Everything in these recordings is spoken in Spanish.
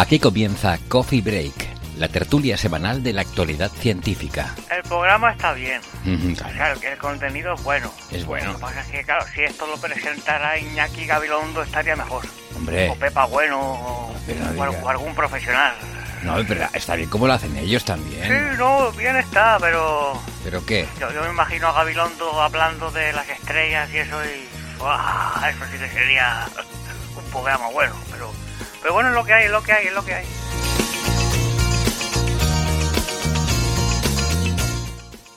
Aquí comienza Coffee Break, la tertulia semanal de la actualidad científica. El programa está bien. Ujú, O sea, el, el contenido es bueno. Es bueno. Lo que pasa es que, claro, si esto lo presentara Iñaki Gabilondo estaría mejor. Hombre, O Pepa Bueno, o, no algún profesional. no, pero está bien como lo hacen ellos también. Sí, no, bien está, pero ¿Pero qué? yo, yo me imagino a Gabilondo hablando de las estrellas y eso y... ¡guau! Eso sí que sería un programa bueno, pero... Pero bueno, es lo que hay, es lo que hay, es lo que hay.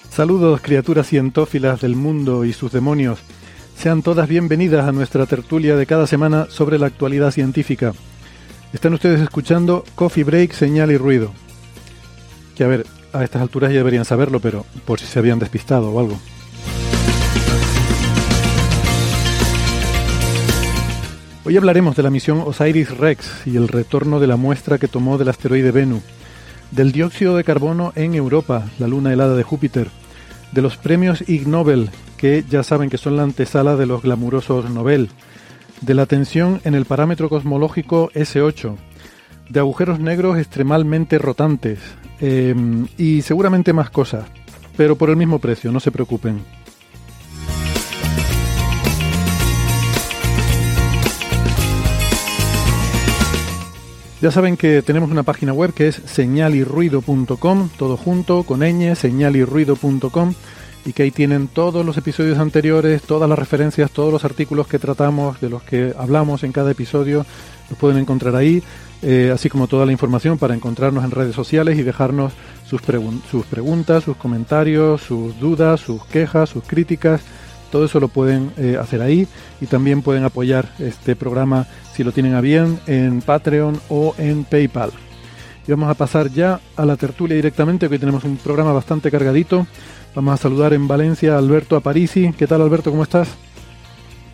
Saludos criaturas cientófilas del mundo y sus demonios. Sean todas bienvenidas a nuestra tertulia de cada semana sobre la actualidad científica. Están ustedes escuchando Coffee Break, Señal y Ruido. Que a ver, a estas alturas ya deberían saberlo, pero por si se habían despistado o algo. Hoy hablaremos de la misión Osiris Rex y el retorno de la muestra que tomó del asteroide Venus, del dióxido de carbono en Europa, la luna helada de Júpiter, de los premios Ig Nobel, que ya saben que son la antesala de los glamurosos Nobel, de la tensión en el parámetro cosmológico S8, de agujeros negros extremadamente rotantes eh, y seguramente más cosas, pero por el mismo precio, no se preocupen. Ya saben que tenemos una página web que es señalirruido.com, todo junto, con ñ, señalirruido.com, y que ahí tienen todos los episodios anteriores, todas las referencias, todos los artículos que tratamos, de los que hablamos en cada episodio, los pueden encontrar ahí, eh, así como toda la información para encontrarnos en redes sociales y dejarnos sus, pregun- sus preguntas, sus comentarios, sus dudas, sus quejas, sus críticas. Todo eso lo pueden eh, hacer ahí y también pueden apoyar este programa si lo tienen a bien en Patreon o en PayPal. Y vamos a pasar ya a la tertulia directamente, que hoy tenemos un programa bastante cargadito. Vamos a saludar en Valencia a Alberto Aparici. ¿Qué tal Alberto? ¿Cómo estás?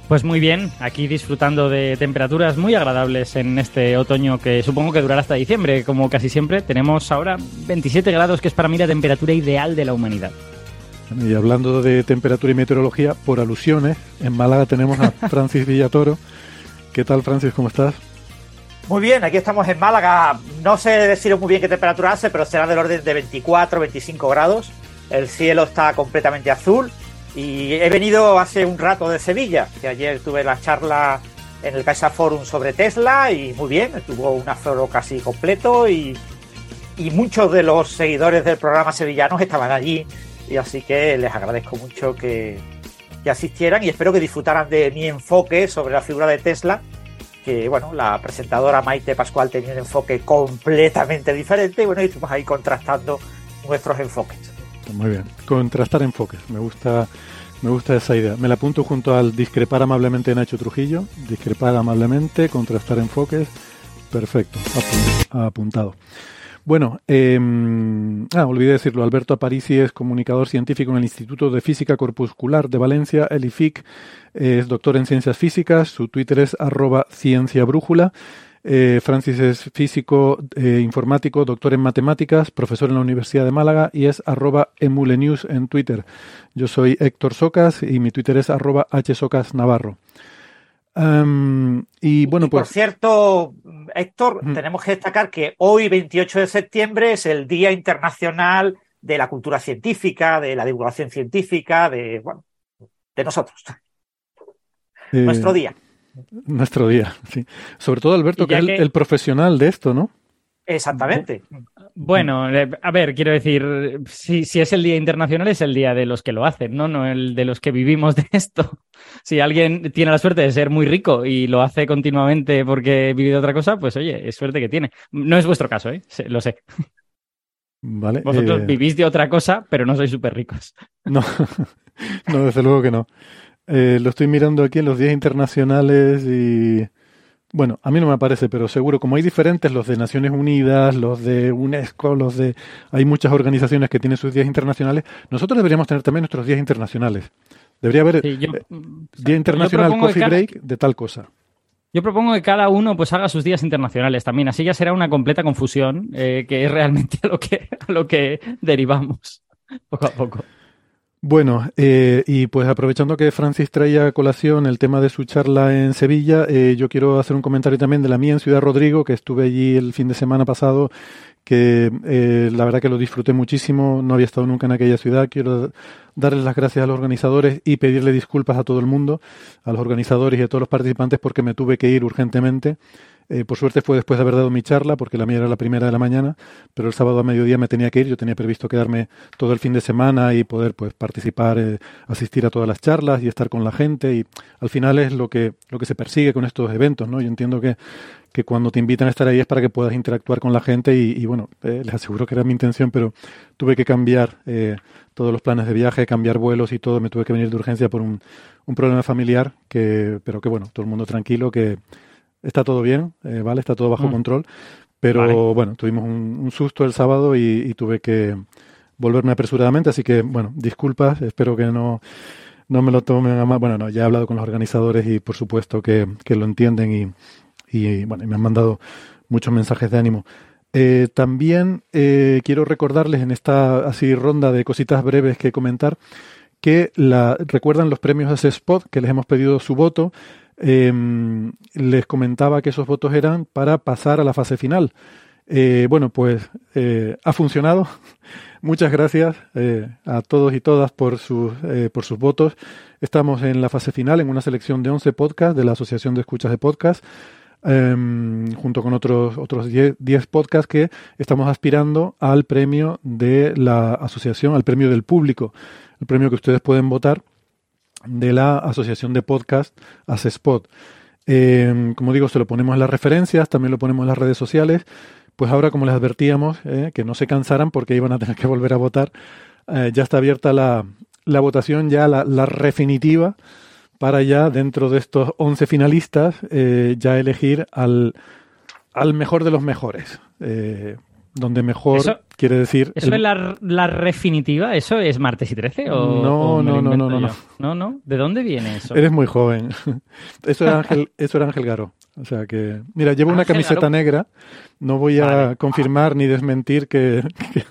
Pues muy bien, aquí disfrutando de temperaturas muy agradables en este otoño que supongo que durará hasta diciembre, como casi siempre. Tenemos ahora 27 grados, que es para mí la temperatura ideal de la humanidad. Y hablando de temperatura y meteorología, por alusiones, en Málaga tenemos a Francis Villatoro. ¿Qué tal Francis? ¿Cómo estás? Muy bien, aquí estamos en Málaga. No sé decir muy bien qué temperatura hace, pero será del orden de 24, 25 grados. El cielo está completamente azul. Y he venido hace un rato de Sevilla, que ayer tuve la charla en el Caixa Forum sobre Tesla y muy bien, tuvo un aforo casi completo y, y muchos de los seguidores del programa sevillanos estaban allí y así que les agradezco mucho que, que asistieran y espero que disfrutaran de mi enfoque sobre la figura de Tesla que bueno, la presentadora Maite Pascual tenía un enfoque completamente diferente y bueno, y estuvimos ahí contrastando nuestros enfoques. Muy bien. Contrastar enfoques. Me gusta, me gusta esa idea. Me la apunto junto al discrepar amablemente de Nacho Trujillo. Discrepar amablemente, contrastar enfoques. Perfecto. Apun- apuntado. Bueno, eh, ah, olvidé decirlo. Alberto Aparici es comunicador científico en el Instituto de Física Corpuscular de Valencia, el IFIC. Es doctor en ciencias físicas. Su Twitter es arroba cienciabrújula. Eh, Francis es físico eh, informático, doctor en matemáticas, profesor en la Universidad de Málaga y es arroba emulenews en Twitter. Yo soy Héctor Socas y mi Twitter es arroba hsocasnavarro. Um, y bueno, Y por pues cierto, Héctor, tenemos que destacar que hoy, 28 de septiembre, es el Día Internacional de la Cultura Científica, de la Divulgación Científica, de, bueno, de nosotros. eh, Nuestro día. Nuestro día, sí. Sobre todo Alberto, que es el profesional de esto, ¿no? Exactamente. Bueno, a ver, quiero decir, si, si, es el Día Internacional es el día de los que lo hacen, ¿no? No el de los que vivimos de esto. Si alguien tiene la suerte de ser muy rico y lo hace continuamente porque vive de otra cosa, pues oye, es suerte que tiene. No es vuestro caso, ¿eh? Lo sé. Vale. Vosotros eh... vivís de otra cosa, pero no sois súper ricos. No, no, desde luego que no. Eh, lo estoy mirando aquí en los días internacionales y bueno, a mí no me parece, pero seguro, como hay diferentes, los de Naciones Unidas, los de UNESCO, los de... Hay muchas organizaciones que tienen sus días internacionales. Nosotros deberíamos tener también nuestros días internacionales. Debería haber sí, yo, eh, Día Internacional Coffee cada, Break de tal cosa. Yo propongo que cada uno pues haga sus días internacionales también. Así ya será una completa confusión, eh, que es realmente a lo que, a lo que derivamos poco a poco. Bueno, eh, y pues aprovechando que Francis traía a colación el tema de su charla en Sevilla, eh, yo quiero hacer un comentario también de la mía en Ciudad Rodrigo, que estuve allí el fin de semana pasado, que eh, la verdad que lo disfruté muchísimo, no había estado nunca en aquella ciudad, quiero darles las gracias a los organizadores y pedirle disculpas a todo el mundo, a los organizadores y a todos los participantes porque me tuve que ir urgentemente. Eh, por suerte fue después de haber dado mi charla, porque la mía era la primera de la mañana, pero el sábado a mediodía me tenía que ir. Yo tenía previsto quedarme todo el fin de semana y poder pues participar, eh, asistir a todas las charlas y estar con la gente. Y al final es lo que, lo que se persigue con estos eventos, ¿no? Yo entiendo que, que cuando te invitan a estar ahí es para que puedas interactuar con la gente y, bueno, eh, les aseguro que era mi intención, pero tuve que cambiar eh, todos los planes de viaje, cambiar vuelos y todo. Me tuve que venir de urgencia por un, un problema familiar, que, pero que bueno, todo el mundo tranquilo, que está todo bien, eh, ¿vale? Está todo bajo mm. control. Pero vale. bueno, tuvimos un, un, susto el sábado y, y, tuve que volverme apresuradamente, así que bueno, disculpas, espero que no, no me lo tomen a mal. Bueno, no, ya he hablado con los organizadores y por supuesto que, que lo entienden y, y, bueno, y me han mandado muchos mensajes de ánimo. Eh, también eh, quiero recordarles en esta así ronda de cositas breves que comentar que la, recuerdan los premios de Spot que les hemos pedido su voto. Eh, les comentaba que esos votos eran para pasar a la fase final. Eh, bueno, pues eh, ha funcionado. Muchas gracias eh, a todos y todas por sus, por sus votos. Estamos en la fase final, en una selección de 11 podcasts de la Asociación de Escuchas de Podcast, junto con otros, otros 10, 10 podcasts que estamos aspirando al premio de la asociación, al premio del público, el premio que ustedes pueden votar de la Asociación de Podcast Spot. Eh, como digo, se lo ponemos en las referencias, también lo ponemos en las redes sociales. Pues ahora, como les advertíamos, eh, que no se cansaran porque iban a tener que volver a votar, eh, ya está abierta la, la votación, ya la, la, definitiva, para ya dentro de estos 11 finalistas, eh, ya elegir al, al mejor de los mejores. Donde mejor eso, quiere decir. ¿Eso el... es la, la, definitiva? ¿Eso es martes y 13? O, no, o no, no, no, no, no, no. No, ¿De dónde viene eso? Eres muy joven. Eso era Ángel, eso era Ángel Garo. O sea que. Mira, llevo una camiseta Garo. negra. No voy a vale. confirmar ni desmentir que, que,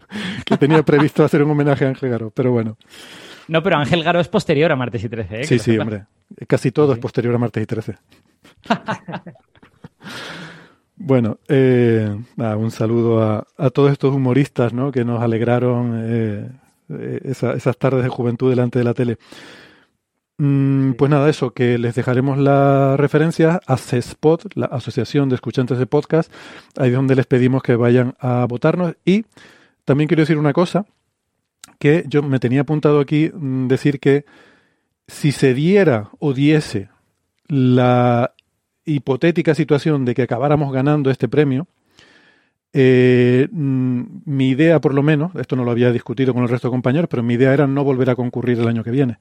que, tenía previsto hacer un homenaje a Ángel Garo, pero bueno. No, pero Ángel Garo es posterior a martes y 13, ¿eh? Sí, sí, hombre. Casi todo sí. es posterior a martes y 13. Bueno, eh, nada, un saludo a, a, todos estos humoristas ¿no? que nos alegraron eh, esa, esas tardes de juventud delante de la tele. Mm, pues nada, eso, que les dejaremos la referencia a CESPOT, la Asociación de Escuchantes de Podcast, ahí es donde les pedimos que vayan a votarnos. Y también quiero decir una cosa, que yo me tenía apuntado aquí, mm, decir que si se diera o diese la hipotética situación de que acabáramos ganando este premio, eh, mm, mi idea, por lo menos, esto no lo había discutido con el resto de compañeros, pero mi idea era no volver a concurrir el año que viene,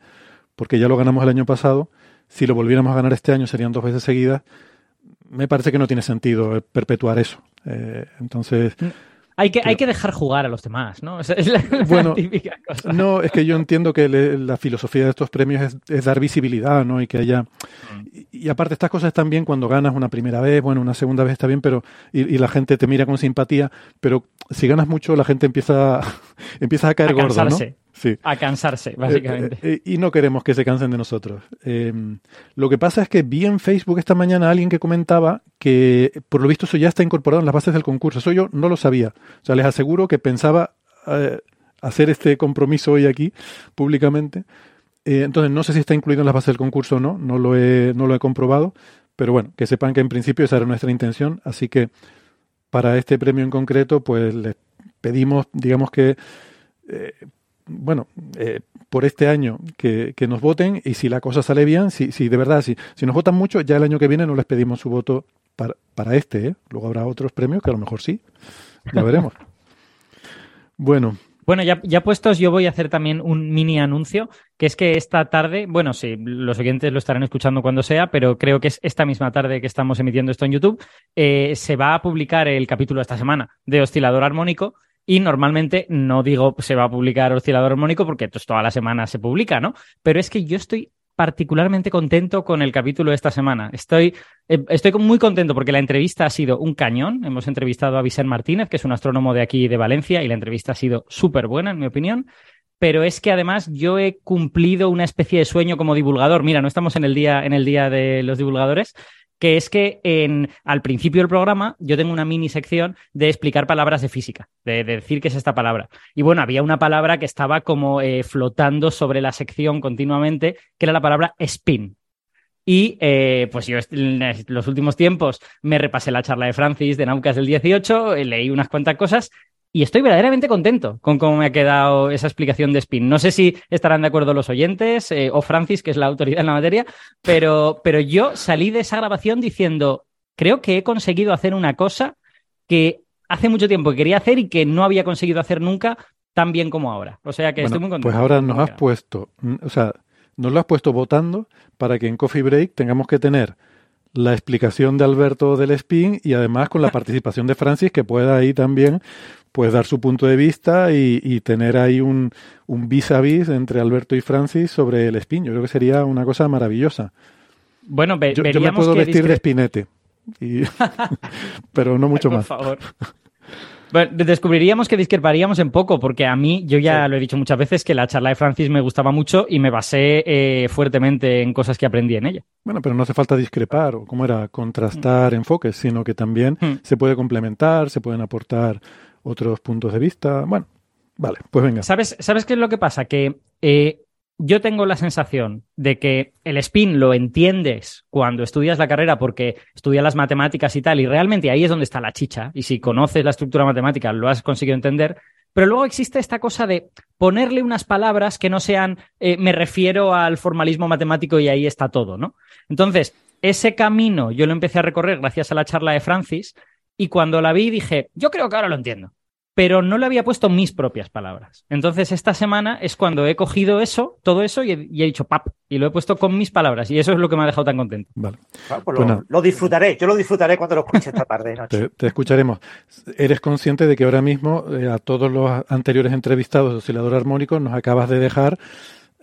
porque ya lo ganamos el año pasado. Si lo volviéramos a ganar este año serían dos veces seguidas. Me parece que no tiene sentido perpetuar eso. Eh, entonces. Hay que, hay que dejar jugar a los demás, ¿no? Es la, bueno, la típica cosa. No, es que yo entiendo que le, la filosofía de estos premios es, es, dar visibilidad, ¿no? Y que haya. Y, y, aparte, estas cosas están bien cuando ganas una primera vez, bueno, una segunda vez está bien, pero. Y, y la gente te mira con simpatía, pero si ganas mucho, la gente empieza, empieza a caer a gordo, ¿no? Sí. A cansarse, básicamente. Eh, eh, y no queremos que se cansen de nosotros. Eh, lo que pasa es que vi en Facebook esta mañana a alguien que comentaba que por lo visto eso ya está incorporado en las bases del concurso. Eso yo no lo sabía. O sea, les aseguro que pensaba eh, hacer este compromiso hoy aquí públicamente. Eh, entonces no sé si está incluido en las bases del concurso o no. No lo, he, no lo he comprobado. Pero bueno, que sepan que en principio esa era nuestra intención. Así que para este premio en concreto, pues les pedimos, digamos que, eh, bueno, eh, por este año que, que, nos voten y si la cosa sale bien, si, si de verdad, si, si nos votan mucho, ya el año que viene no les pedimos su voto para, para este, ¿eh? Luego habrá otros premios que a lo mejor sí, ya veremos. bueno, bueno, ya, ya, puestos, yo voy a hacer también un mini anuncio, que es que esta tarde, bueno, sí, los oyentes lo estarán escuchando cuando sea, pero creo que es esta misma tarde que estamos emitiendo esto en YouTube, eh, se va a publicar el capítulo esta semana de Oscilador Armónico. Y normalmente no digo se va a publicar Oscilador Armónico porque pues, toda la semana se publica, ¿no? Pero es que yo estoy particularmente contento con el capítulo de esta semana. Estoy, eh, estoy muy contento porque la entrevista ha sido un cañón. Hemos entrevistado a Vicente Martínez, que es un astrónomo de aquí de Valencia, y la entrevista ha sido súper buena, en mi opinión. Pero es que además yo he cumplido una especie de sueño como divulgador. Mira, no estamos en el día, en el día de los divulgadores, que es que en, al principio del programa yo tengo una mini sección de explicar palabras de física, de, decir qué es esta palabra. Y bueno, había una palabra que estaba como eh, flotando sobre la sección continuamente, que era la palabra spin. Y eh, pues yo en los últimos tiempos me repasé la charla de Francis de Naucas del 18, eh, leí unas cuantas cosas y estoy verdaderamente contento con cómo me ha quedado esa explicación de Spin. No sé si estarán de acuerdo los oyentes eh, o Francis, que es la autoridad en la materia, pero, pero yo salí de esa grabación diciendo, creo que he conseguido hacer una cosa que hace mucho tiempo que quería hacer y que no había conseguido hacer nunca tan bien como ahora. O sea que estoy muy contento. Pues ahora nos has puesto, o sea, nos lo has puesto votando para que en Coffee Break tengamos que tener la explicación de Alberto del Spin y además con la participación de Francis que pueda ahí también pues dar su punto de vista y, tener ahí un, un vis a vis entre Alberto y Francis sobre el Spin. Yo creo que sería una cosa maravillosa. Bueno, yo, me puedo vestir de espinete, pero no mucho Por más. Favor. Bueno, descubriríamos que discreparíamos en poco, porque a mí, yo ya lo he dicho muchas veces, que la charla de Francis me gustaba mucho y me basé eh, fuertemente en cosas que aprendí en ella. Bueno, pero no hace falta discrepar o, como era, contrastar enfoques, sino que también hmm. se puede complementar, se pueden aportar otros puntos de vista. Bueno, vale, pues venga. ¿Sabes, ¿sabes qué es lo que pasa? Que eh, yo tengo la sensación de que el spin lo entiendes cuando estudias la carrera porque estudias las matemáticas y tal, y realmente ahí es donde está la chicha. Y si conoces la estructura matemática, lo has conseguido entender. Pero luego existe esta cosa de ponerle unas palabras que no sean, eh, me refiero al formalismo matemático y ahí está todo, ¿no? Entonces, ese camino yo lo empecé a recorrer gracias a la charla de Francis y cuando la vi dije, yo creo que ahora lo entiendo pero no le había puesto mis propias palabras. Entonces, esta semana es cuando he cogido eso, todo eso, y he, dicho pap, y lo he puesto con mis palabras, y eso es lo que me ha dejado tan contento. Vale. Ah, pues lo, disfrutaré, yo lo disfrutaré cuando lo escuche esta tarde. Te, escucharemos. ¿Eres consciente de que ahora mismo eh, a todos los anteriores entrevistados de oscilador armónico nos acabas de dejar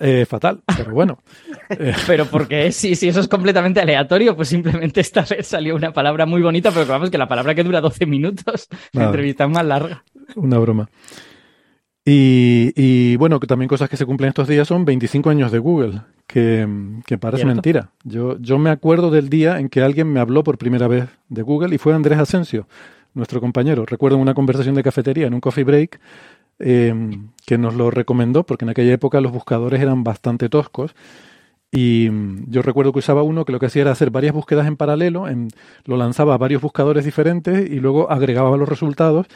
eh, fatal, pero bueno. Eh. Pero porque si, si eso es completamente aleatorio, pues simplemente esta vez salió una palabra muy bonita, pero vamos que la palabra que dura 12 minutos, la entrevista es más larga. Una broma. Y, y, bueno, que también cosas que se cumplen estos días son 25 años de Google, que, que parece mentira. Yo, yo me acuerdo del día en que alguien me habló por primera vez de Google y fue Andrés Asensio, nuestro compañero. Recuerdo una conversación de cafetería en un coffee break eh, que nos lo recomendó, porque en aquella época los buscadores eran bastante toscos. Y mm, yo recuerdo que usaba uno que lo que hacía era hacer varias búsquedas en paralelo, en, lo lanzaba a varios buscadores diferentes y luego agregaba los resultados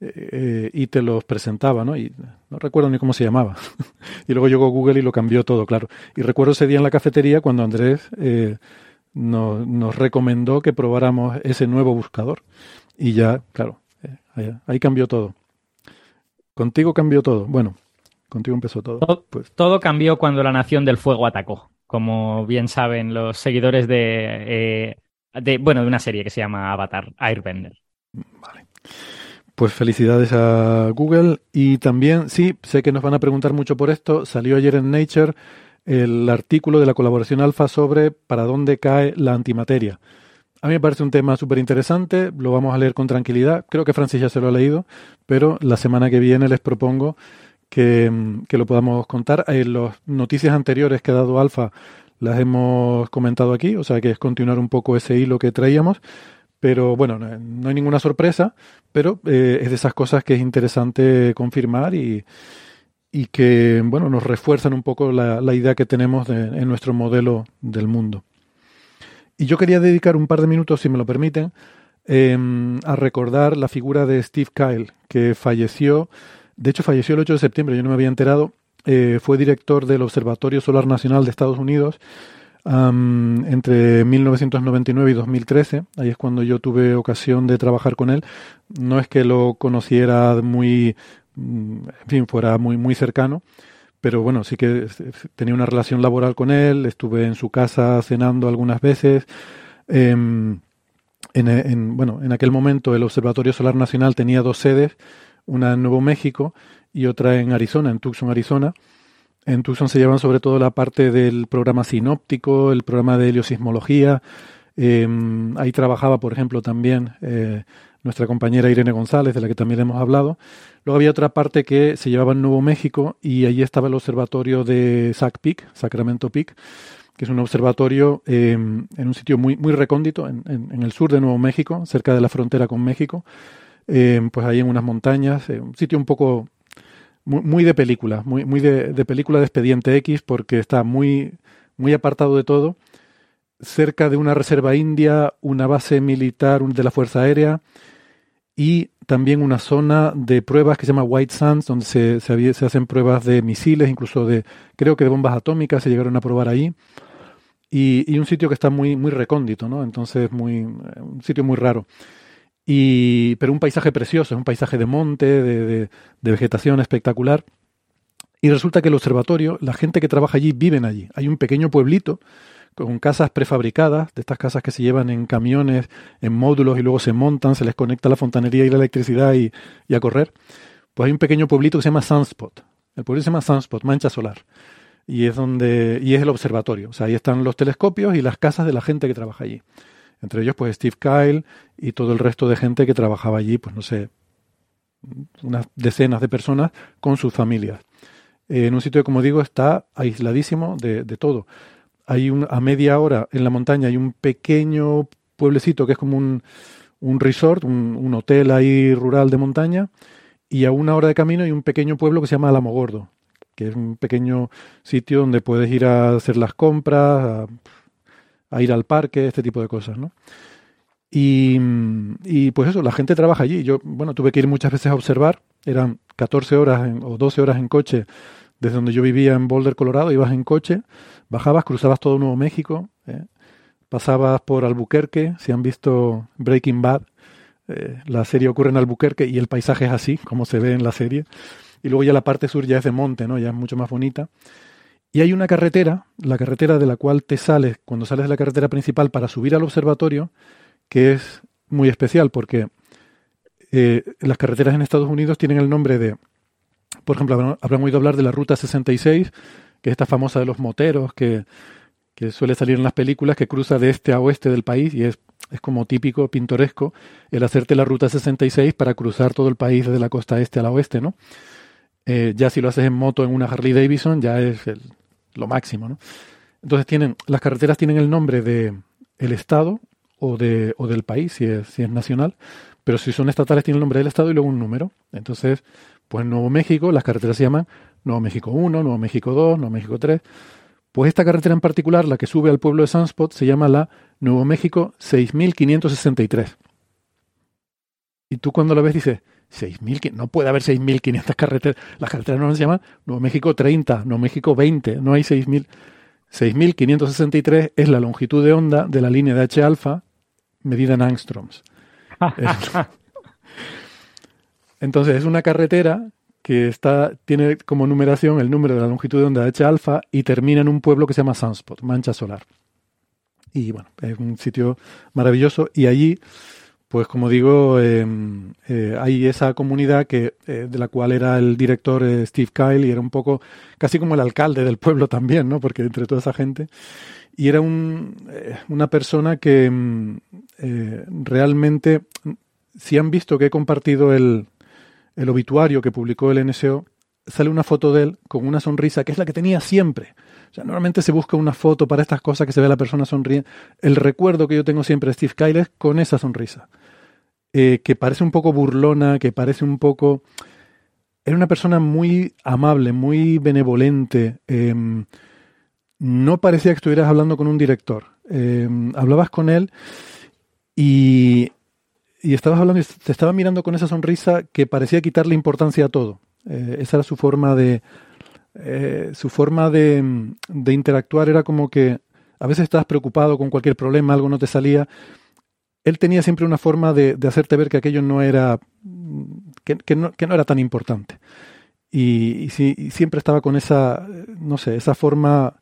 eh, y te los presentaba, ¿no? Y no recuerdo ni cómo se llamaba. y luego llegó Google y lo cambió todo, claro. Y recuerdo ese día en la cafetería cuando Andrés eh, nos, nos, recomendó que probáramos ese nuevo buscador. Y ya, claro, ahí cambió todo. Contigo cambió todo. Bueno, contigo empezó todo. Todo, pues. todo cambió cuando la Nación del Fuego atacó, como bien saben los seguidores de, eh, de, bueno, de una serie que se llama Avatar, Airbender. Vale. Pues felicidades a Google y también, sí, sé que nos van a preguntar mucho por esto, salió ayer en Nature el artículo de la colaboración alfa sobre para dónde cae la antimateria. A mí me parece un tema súper interesante, lo vamos a leer con tranquilidad. Creo que Francis ya se lo ha leído, pero la semana que viene les propongo que, mm, lo podamos contar. En eh, las noticias anteriores que ha dado Alfa las hemos comentado aquí, o sea que es continuar un poco ese hilo que traíamos. Pero bueno, no hay ninguna sorpresa, pero eh, es de esas cosas que es interesante confirmar y, y que bueno nos refuerzan un poco la, idea que tenemos en nuestro modelo del mundo. Y yo quería dedicar un par de minutos, si me lo permiten, em, a recordar la figura de Steve Kyle, que falleció, de hecho falleció el 8 de septiembre, yo no me había enterado, eh, fue director del Observatorio Solar Nacional de Estados Unidos entre 1999 y 2013. Ahí es cuando yo tuve ocasión de trabajar con él. No es que lo conociera muy, mm, en fin, fuera muy, muy cercano, pero bueno, sí que tenía una relación laboral con él. Estuve en su casa cenando algunas veces. Em, en, bueno, en aquel momento el Observatorio Solar Nacional tenía dos sedes, una en Nuevo México y otra en Arizona, en Tucson, Arizona. En Tucson se llevan sobre todo la parte del programa sinóptico, el programa de heliosismología. Em, ahí trabajaba, por ejemplo, también eh, nuestra compañera Irene González, de la que también hemos hablado. Luego había otra parte que se llevaba en Nuevo México y allí estaba el observatorio de Sac Peak, Sacramento Peak, que es un observatorio em, en un sitio muy, muy recóndito, en, el sur de Nuevo México, cerca de la frontera con México. Em, pues ahí en unas montañas, eh, un sitio un poco muy, de película, muy, muy de, película de expediente X, porque está muy, muy apartado de todo, cerca de una reserva india, una base militar de la Fuerza Aérea y también una zona de pruebas que se llama White Sands, donde se, se, hacen pruebas de misiles, incluso de, creo que de bombas atómicas, se llegaron a probar ahí. Y, un sitio que está muy, muy recóndito, ¿no? Entonces, muy, un sitio muy raro. Y, pero un paisaje precioso, es un paisaje de monte, de, vegetación espectacular. Y resulta que el observatorio, la gente que trabaja allí viven allí. Hay un pequeño pueblito con casas prefabricadas, de estas casas que se llevan en camiones, en módulos y luego se montan, se les conecta la fontanería y la electricidad y, a correr. Pues hay un pequeño pueblito que se llama Sunspot. El pueblo se llama Sunspot, Mancha Solar. Y es donde, y es el observatorio. O sea, ahí están los telescopios y las casas de la gente que trabaja allí. Entre ellos, pues Steve Kyle y todo el resto de gente que trabajaba allí, pues no sé, unas decenas de personas con sus familias. en un sitio que, como digo, está aisladísimo de, todo. Hay un, a media hora en la montaña hay un pequeño pueblecito que es como un, un resort, un, un, hotel ahí rural de montaña, y a una hora de camino hay un pequeño pueblo que se llama Alamogordo, que es un pequeño sitio donde puedes ir a hacer las compras, a a ir al parque, este tipo de cosas, ¿no? Y, y, pues eso, la gente trabaja allí. Yo, bueno, tuve que ir muchas veces a observar. Eran 14 horas o 12 horas en coche desde donde yo vivía en Boulder, Colorado. Ibas en coche, bajabas, cruzabas todo Nuevo México, ¿eh? pasabas por Albuquerque. Si han visto Breaking Bad, eh, la serie ocurre en Albuquerque y el paisaje es así, como se ve en la serie. Y luego ya la parte sur ya es de monte, ¿no? Ya es mucho más bonita. Y hay una carretera, la carretera de la cual te sales cuando sales de la carretera principal para subir al observatorio, que es muy especial porque eh, las carreteras en Estados Unidos tienen el nombre de, por ejemplo, habrán, oído hablar de la Ruta 66, que es esta famosa de los moteros que, que suele salir en las películas, que cruza de este a oeste del país y es, es como típico, pintoresco, el hacerte la Ruta 66 para cruzar todo el país desde la costa este a la oeste, ¿no? Eh, ya si lo haces en moto en una Harley Davidson, ya es el, lo máximo, ¿no? Entonces tienen, las carreteras tienen el nombre de el estado o de o del país si es, si es nacional, pero si son estatales tienen el nombre del estado y luego un número. Entonces, pues en Nuevo México las carreteras se llaman Nuevo México 1, Nuevo México 2, Nuevo México 3. Pues esta carretera en particular, la que sube al pueblo de Sunspot, se llama la Nuevo México 6563. Y tú cuando la ves dices, 6.000, no puede haber 6.500 carreteras. Las carreteras no se llaman Nuevo México 30, Nuevo México 20, no hay 6.000. 6.563 es la longitud de onda de la línea de H alfa medida en angstroms. Entonces es una carretera que está, tiene como numeración el número de la longitud de onda de H alfa y termina en un pueblo que se llama Sunspot, Mancha Solar. Y bueno, es un sitio maravilloso y allí pues como digo, em, eh, hay esa comunidad que eh, de la cual era el director eh, Steve Kyle y era un poco casi como el alcalde del pueblo también, ¿no? Porque entre toda esa gente y era un, una persona que em, realmente, si han visto que he compartido el, el obituario que publicó el NSO, sale una foto de él con una sonrisa que es la que tenía siempre. O sea, normalmente se busca una foto para estas cosas que se ve a la persona sonriendo. El recuerdo que yo tengo siempre de Steve Kyle es con esa sonrisa. Eh, que parece un poco burlona, que parece un poco... Era una persona muy amable, muy benevolente. Em, no parecía que estuvieras hablando con un director. Em, hablabas con él y y estabas hablando te estaba mirando con esa sonrisa que parecía quitarle importancia a todo. Eh, esa era su forma de eh, su forma de, de, interactuar era como que a veces estabas preocupado con cualquier problema, algo no te salía. Él tenía siempre una forma de, hacerte ver que aquello no era que, que, no, era tan importante. Y, y, y, siempre estaba con esa, no sé, esa forma,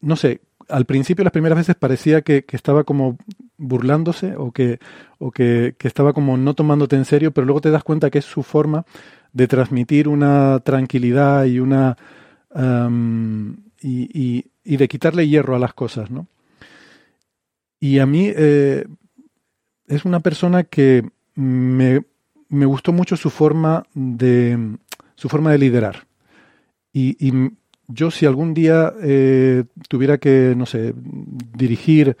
no sé, al principio, las primeras veces parecía que, estaba como burlándose o, que, o que, estaba como no tomándote en serio, pero luego te das cuenta que es su forma de transmitir una tranquilidad y una y, y, de quitarle hierro a las cosas, ¿no? Y a mí eh, es una persona que me, me, gustó mucho su forma de su forma de liderar. Y yo si algún día eh, tuviera que, no sé, dirigir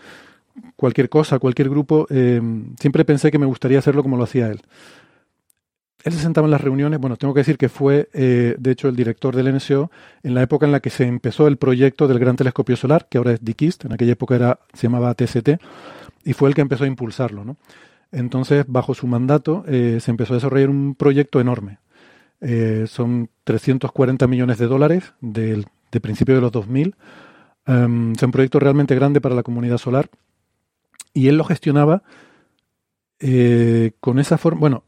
cualquier cosa, cualquier grupo, eh, siempre pensé que me gustaría hacerlo como lo hacía él. Él se sentaba en las reuniones, bueno, tengo que decir que fue, eh, de hecho, el director del NSO en la época en la que se empezó el proyecto del Gran Telescopio Solar, que ahora es DIKIST, en aquella época era, se llamaba TST, y fue el que empezó a impulsarlo. ¿no? Entonces, bajo su mandato, se empezó a desarrollar un proyecto enorme. Eh, son 340 millones de dólares del, de principio de los 2000. Um, es un proyecto realmente grande para la comunidad solar. Y él lo gestionaba eh, con esa forma. Bueno,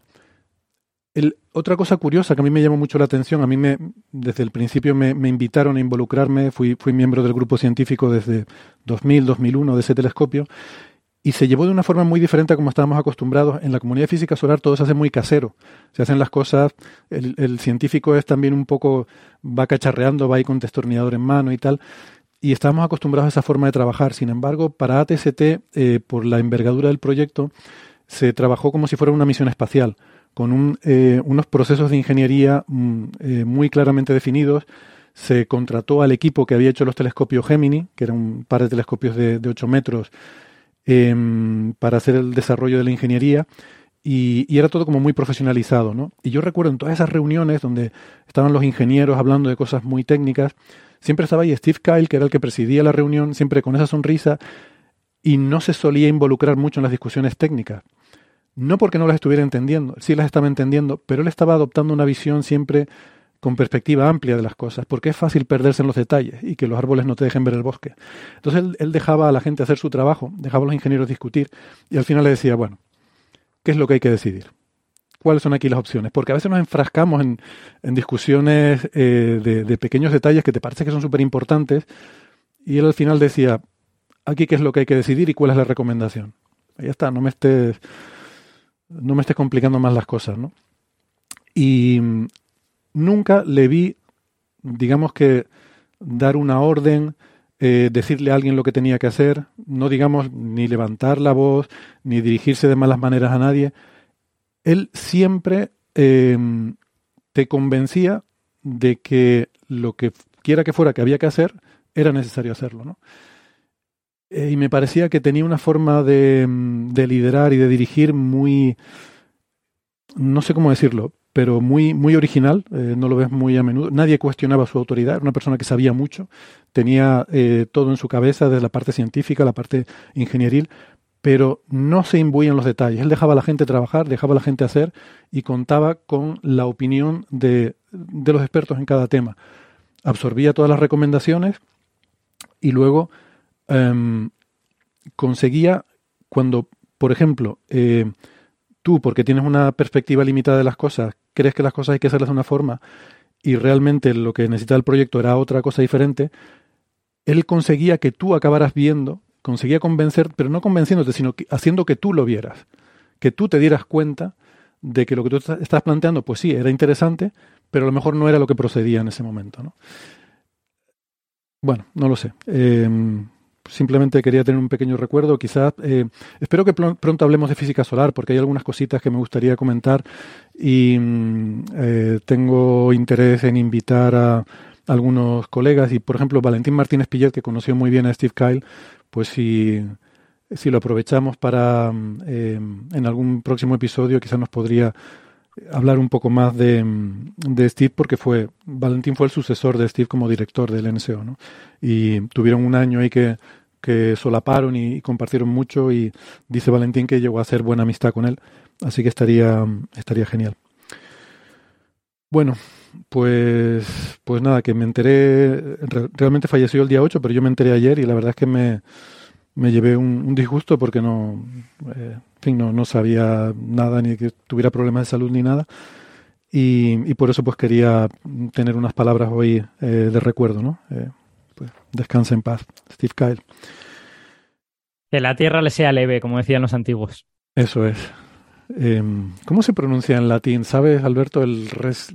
el, otra cosa curiosa que a mí me llamó mucho la atención, a mí me, desde el principio me, me invitaron a involucrarme, fui, fui, miembro del grupo científico desde 2000, 2001 de ese telescopio, y se llevó de una forma muy diferente a como estábamos acostumbrados. En la comunidad física solar todo se hace muy casero, se hacen las cosas, el, científico es también un poco, va cacharreando, va ahí con destornillador en mano y tal, y estábamos acostumbrados a esa forma de trabajar. Sin embargo, para ATST, eh, por la envergadura del proyecto, se trabajó como si fuera una misión espacial, con un, eh, unos procesos de ingeniería mm, eh, muy claramente definidos. Se contrató al equipo que había hecho los telescopios Gemini, que era un par de telescopios de, de 8 metros, eh, para hacer el desarrollo de la ingeniería. Y, y, era todo como muy profesionalizado, ¿no? Y yo recuerdo en todas esas reuniones donde estaban los ingenieros hablando de cosas muy técnicas, siempre estaba ahí Steve Kyle, que era el que presidía la reunión, siempre con esa sonrisa, y no se solía involucrar mucho en las discusiones técnicas. No porque no las estuviera entendiendo, sí las estaba entendiendo, pero él estaba adoptando una visión siempre con perspectiva amplia de las cosas, porque es fácil perderse en los detalles y que los árboles no te dejen ver el bosque. Entonces él, dejaba a la gente hacer su trabajo, dejaba a los ingenieros discutir y al final le decía, bueno, ¿qué es lo que hay que decidir? ¿Cuáles son aquí las opciones? Porque a veces nos enfrascamos en, en discusiones eh, de, de, pequeños detalles que te parece que son súper importantes y él al final decía, aquí qué es lo que hay que decidir y cuál es la recomendación. Ahí está, no me estés, no me estés complicando más las cosas, ¿no? Y nunca le vi, digamos que, dar una orden, eh, decirle a alguien lo que tenía que hacer, no digamos ni levantar la voz, ni dirigirse de malas maneras a nadie. Él siempre eh, te convencía de que lo que quiera que fuera que había que hacer, era necesario hacerlo, ¿no? Eh, y me parecía que tenía una forma de, de liderar y de dirigir muy, no sé cómo decirlo, pero muy, muy original, eh, no lo ves muy a menudo. Nadie cuestionaba su autoridad, era una persona que sabía mucho, tenía eh, todo en su cabeza, desde la parte científica, la parte ingenieril, pero no se imbuía en los detalles. Él dejaba a la gente trabajar, dejaba a la gente hacer y contaba con la opinión de, de los expertos en cada tema. Absorbía todas las recomendaciones y luego eh, conseguía, cuando, por ejemplo, eh, tú, porque tienes una perspectiva limitada de las cosas, crees que las cosas hay que hacerlas de una forma y realmente lo que necesitaba el proyecto era otra cosa diferente, él conseguía que tú acabaras viendo, conseguía convencer, pero no convenciéndote, sino haciendo que tú lo vieras, que tú te dieras cuenta de que lo que tú estás planteando, pues sí, era interesante, pero a lo mejor no era lo que procedía en ese momento. ¿no? Bueno, no lo sé. Eh, simplemente quería tener un pequeño recuerdo. Quizás, eh, espero que pronto hablemos de física solar, porque hay algunas cositas que me gustaría comentar y mm, eh, tengo interés en invitar a algunos colegas y, por ejemplo, Valentín Martínez Pillet, que conoció muy bien a Steve Kyle, pues si, si lo aprovechamos para mm, eh, en algún próximo episodio, quizás nos podría hablar un poco más de, de, Steve porque fue Valentín fue el sucesor de Steve como director del NSO. Y tuvieron un año ahí que que solaparon y, compartieron mucho y dice Valentín que llegó a hacer buena amistad con él, así que estaría, estaría genial. Bueno, pues, pues nada, que me enteré, realmente falleció el día 8, pero yo me enteré ayer y la verdad es que me, me llevé un, disgusto porque no, eh, fin, no, no sabía nada ni que tuviera problemas de salud ni nada. Y, por eso pues quería tener unas palabras hoy eh, de recuerdo, ¿no? Eh, pues descansa en paz, Steve Kyle. Que la tierra le sea leve, como decían los antiguos. Eso es. Em, ¿Cómo se pronuncia en latín? ¿Sabes, Alberto, el res,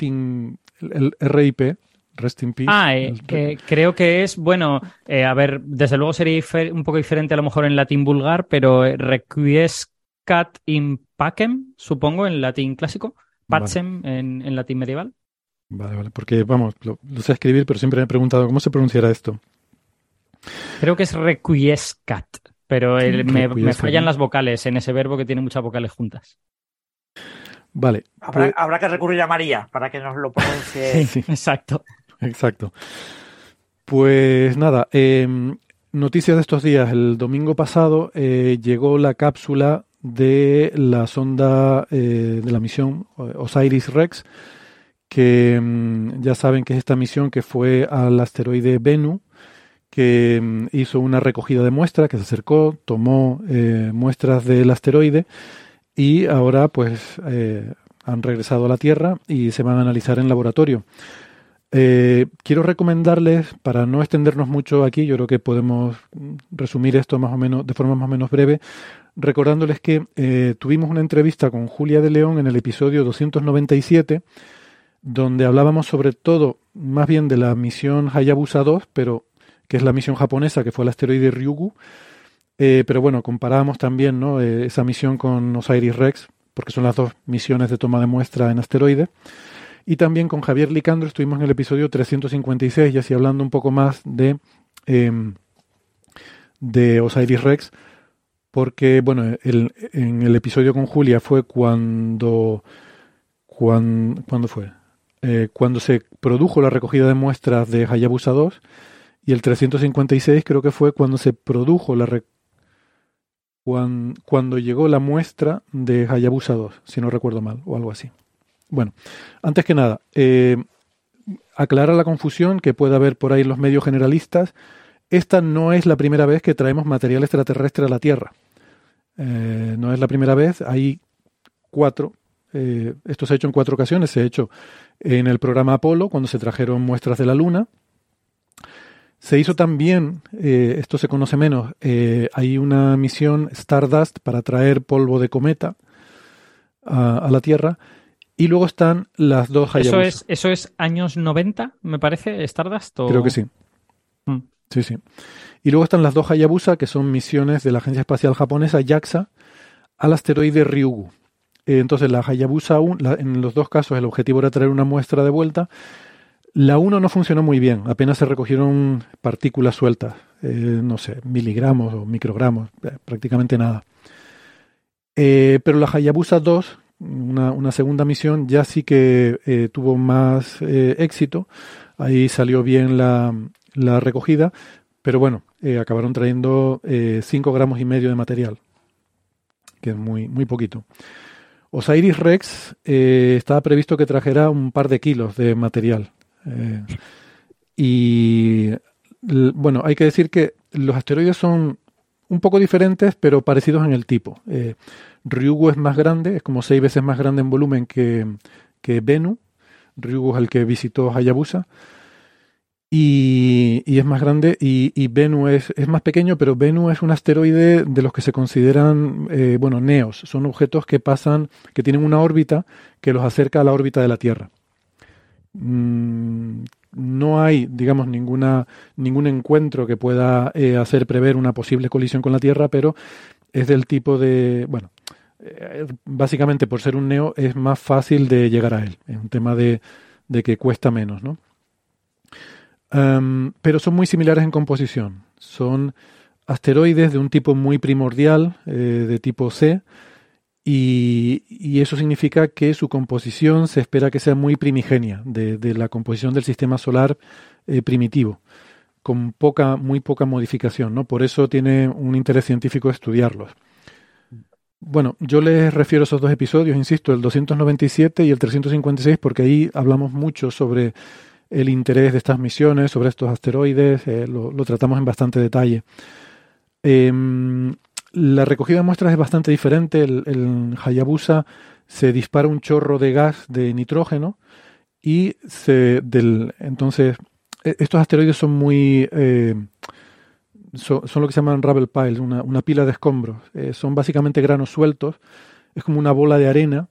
el, el RIP? Rest in Peace. Ah, eh, creo que es, bueno, a ver, desde luego sería un poco diferente a lo mejor en latín vulgar, pero requiescat in pacem, supongo, en latín clásico. Patsem en, latín medieval. Vale, vale, porque vamos, lo, sé escribir, pero siempre me he preguntado cómo se pronunciará esto. Creo que es requiescat, pero me, fallan las vocales en ese verbo que tiene muchas vocales juntas. Vale. Habrá, pues- que recurrir a María para que nos lo pronuncie. sí, exacto. Exacto. Pues nada, em, noticias de estos días. El domingo pasado eh, llegó la cápsula de la sonda eh, de la misión Osiris Rex, que mm, ya saben que es esta misión que fue al asteroide Bennu, que mm, hizo una recogida de muestras, que se acercó, tomó eh, muestras del asteroide y ahora pues eh, han regresado a la Tierra y se van a analizar en laboratorio. Quiero recomendarles, para no extendernos mucho aquí, yo creo que podemos resumir esto más o menos de forma más o menos breve, recordándoles que eh, tuvimos una entrevista con Julia de León en el episodio 297, donde hablábamos sobre todo, más bien de la misión Hayabusa 2, pero que es la misión japonesa que fue el asteroide Ryugu. Eh, pero bueno, comparábamos también ¿no? Eh, esa misión con Osiris Rex, porque son las dos misiones de toma de muestra en asteroide. Y también con Javier Licandro estuvimos en el episodio 356, y así hablando un poco más de, em, de Osiris Rex, porque, bueno, el, en el episodio con Julia fue cuando, cuando, fue? Eh, cuando se produjo la recogida de muestras de Hayabusa 2 y el 356 creo que fue cuando se produjo la cuando, llegó la muestra de Hayabusa 2, si no recuerdo mal, o algo así. Bueno, antes que nada, eh, aclara la confusión que puede haber por ahí los medios generalistas. Esta no es la primera vez que traemos material extraterrestre a la Tierra. Eh, no es la primera vez, hay cuatro. Eh, esto se ha hecho en cuatro ocasiones. Se ha hecho en el programa Apolo, cuando se trajeron muestras de la Luna. Se hizo también, eh, esto se conoce menos, hay una misión Stardust para traer polvo de cometa a, la Tierra. Y luego están las dos Hayabusa. ¿Eso es, ¿Eso es años 90, me parece, Stardust? Creo que sí. Mm. Sí, sí. Y luego están las dos Hayabusa, que son misiones de la Agencia Espacial Japonesa, JAXA, al asteroide Ryugu. Eh, entonces, la Hayabusa 1, en los dos casos, el objetivo era traer una muestra de vuelta. La 1 no funcionó muy bien, apenas se recogieron partículas sueltas, eh, no sé, miligramos o microgramos, eh, prácticamente nada. pero la Hayabusa 2, una, segunda misión, ya sí que tuvo más éxito. Ahí salió bien la, la recogida, pero bueno, eh, acabaron trayendo 5 eh, gramos y medio de material, que es muy, muy poquito. Osiris Rex eh, estaba previsto que trajera un par de kilos de material. y bueno, hay que decir que los asteroides son un poco diferentes, pero parecidos en el tipo. Ryugu es más grande, es como seis veces más grande en volumen que, que Bennu. Ryugu es el que visitó Hayabusa. Y, es más grande y, y Bennu es, es, más pequeño, pero Bennu es un asteroide de los que se consideran, eh, bueno, neos. Son objetos que pasan, que tienen una órbita que los acerca a la órbita de la Tierra. Mm, no hay, digamos, ninguna, ningún encuentro que pueda eh, hacer prever una posible colisión con la Tierra, pero es del tipo de, bueno, eh, básicamente por ser un neo es más fácil de llegar a él. Es un tema de, de que cuesta menos, ¿no? Em, pero son muy similares en composición. Son asteroides de un tipo muy primordial, eh, de tipo C, y, eso significa que su composición se espera que sea muy primigenia, de, la composición del sistema solar eh, primitivo. Con poca, muy poca modificación, ¿no? Por eso tiene un interés científico estudiarlos. Bueno, yo les refiero a esos dos episodios, insisto, el 297 y el 356, porque ahí hablamos mucho sobre el interés de estas misiones, sobre estos asteroides, eh, lo, tratamos en bastante detalle. Em, la recogida de muestras es bastante diferente. El, Hayabusa se dispara un chorro de gas de nitrógeno y se del entonces estos asteroides son muy eh, son, lo que se llaman rubble piles, una, pila de escombros. Eh, son básicamente granos sueltos. Es como una bola de arena,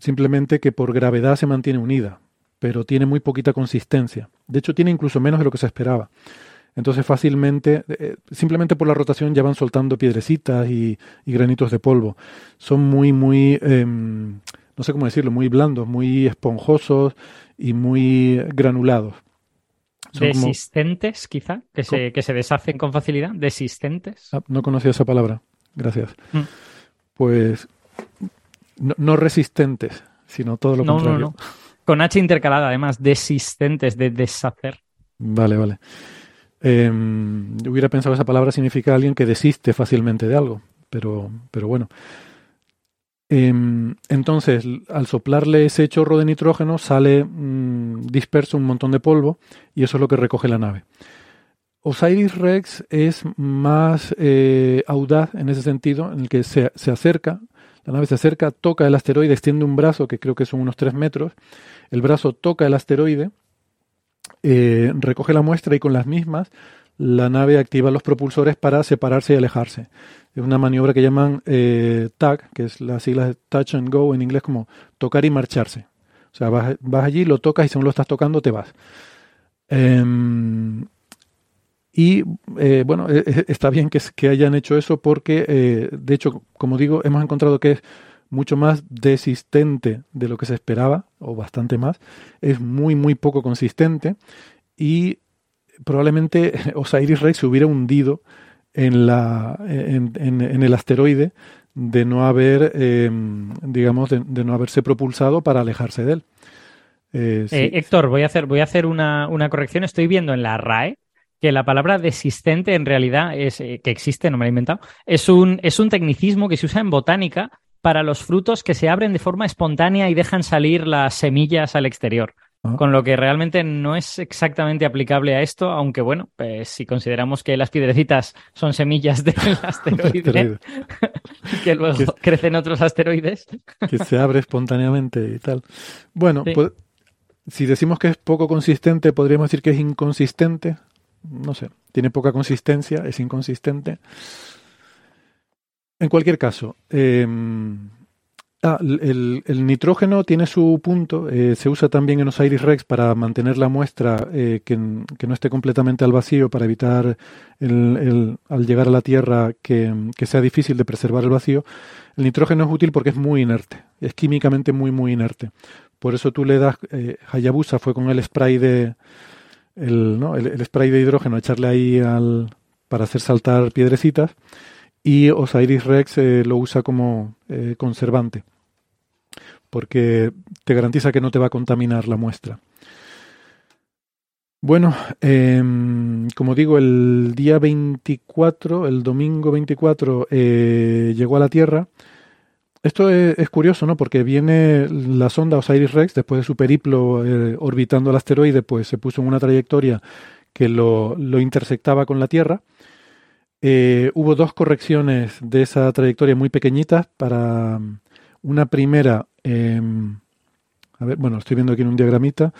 simplemente que por gravedad se mantiene unida, pero tiene muy poquita consistencia. De hecho, tiene incluso menos de lo que se esperaba. Entonces fácilmente, eh, simplemente por la rotación ya van soltando piedrecitas y, granitos de polvo. Son muy, muy, em, no sé cómo decirlo, muy blandos, muy esponjosos y muy granulados. ¿Desistentes, quizá? Que se, que se deshacen con facilidad. ¿Desistentes? Ah, no conocía esa palabra. Gracias. Mm. Pues no, resistentes, sino todo lo contrario. No, no. Con H intercalada, además, desistentes, de deshacer. Vale, vale. Em, hubiera pensado que esa palabra significa alguien que desiste fácilmente de algo, pero, pero bueno. Em, entonces, al soplarle ese chorro de nitrógeno, sale mm, disperso un montón de polvo y eso es lo que recoge la nave. Osiris Rex es más eh, audaz en ese sentido, en el que se, acerca, la nave se acerca, toca el asteroide, extiende un brazo, que creo que son unos 3 metros, el brazo toca el asteroide, eh, recoge la muestra y con las mismas la nave activa los propulsores para separarse y alejarse. Es una maniobra que llaman eh, que es la sigla de Touch and Go en inglés como tocar y marcharse. O sea, vas, allí, lo tocas y según lo estás tocando te vas. Em, y eh, bueno, e, e, está bien que, que, hayan hecho eso porque, eh, de hecho, como digo, hemos encontrado que es mucho más desistente de lo que se esperaba, o bastante más. Es muy, muy poco consistente y probablemente Osiris Rex se hubiera hundido en, la, en, el asteroide de no haber, em, digamos, de, no haberse propulsado para alejarse de él. Eh, eh, Héctor, voy a hacer, voy a hacer una, corrección. Estoy viendo en la RAE que la palabra desistente en realidad es eh, que existe, no me la he inventado, es un, es un tecnicismo que se usa en botánica para los frutos que se abren de forma espontánea y dejan salir las semillas al exterior. Con lo que realmente no es exactamente aplicable a esto, aunque bueno, pues si consideramos que las piedrecitas son semillas del asteroide, que luego crecen otros asteroides. que se abre espontáneamente y tal. Bueno, pues si decimos que es poco consistente, podríamos decir que es inconsistente. No sé, tiene poca consistencia, es inconsistente. En cualquier caso, eh, Ah, el, nitrógeno tiene su punto, eh, se usa también en Osiris Rex para mantener la muestra eh, que, no esté completamente al vacío, para evitar al llegar a la Tierra que, sea difícil de preservar el vacío. El nitrógeno es útil porque es muy inerte, es químicamente muy, muy inerte. Por eso tú le das, eh, Hayabusa fue con el spray de, el, spray de hidrógeno, echarle ahí al, para hacer saltar piedrecitas, y Osiris Rex lo usa como conservante porque te garantiza que no te va a contaminar la muestra. Bueno, em, como digo, el día 24, el domingo 24, eh, llegó a la Tierra. Esto es, curioso, ¿no? Porque viene la sonda Osiris-Rex, después de su periplo eh, orbitando el asteroide, pues se puso en una trayectoria que lo, intersectaba con la Tierra. Eh, hubo dos correcciones de esa trayectoria muy pequeñitas para una primera Em, a ver, bueno, estoy viendo aquí en un diagramita.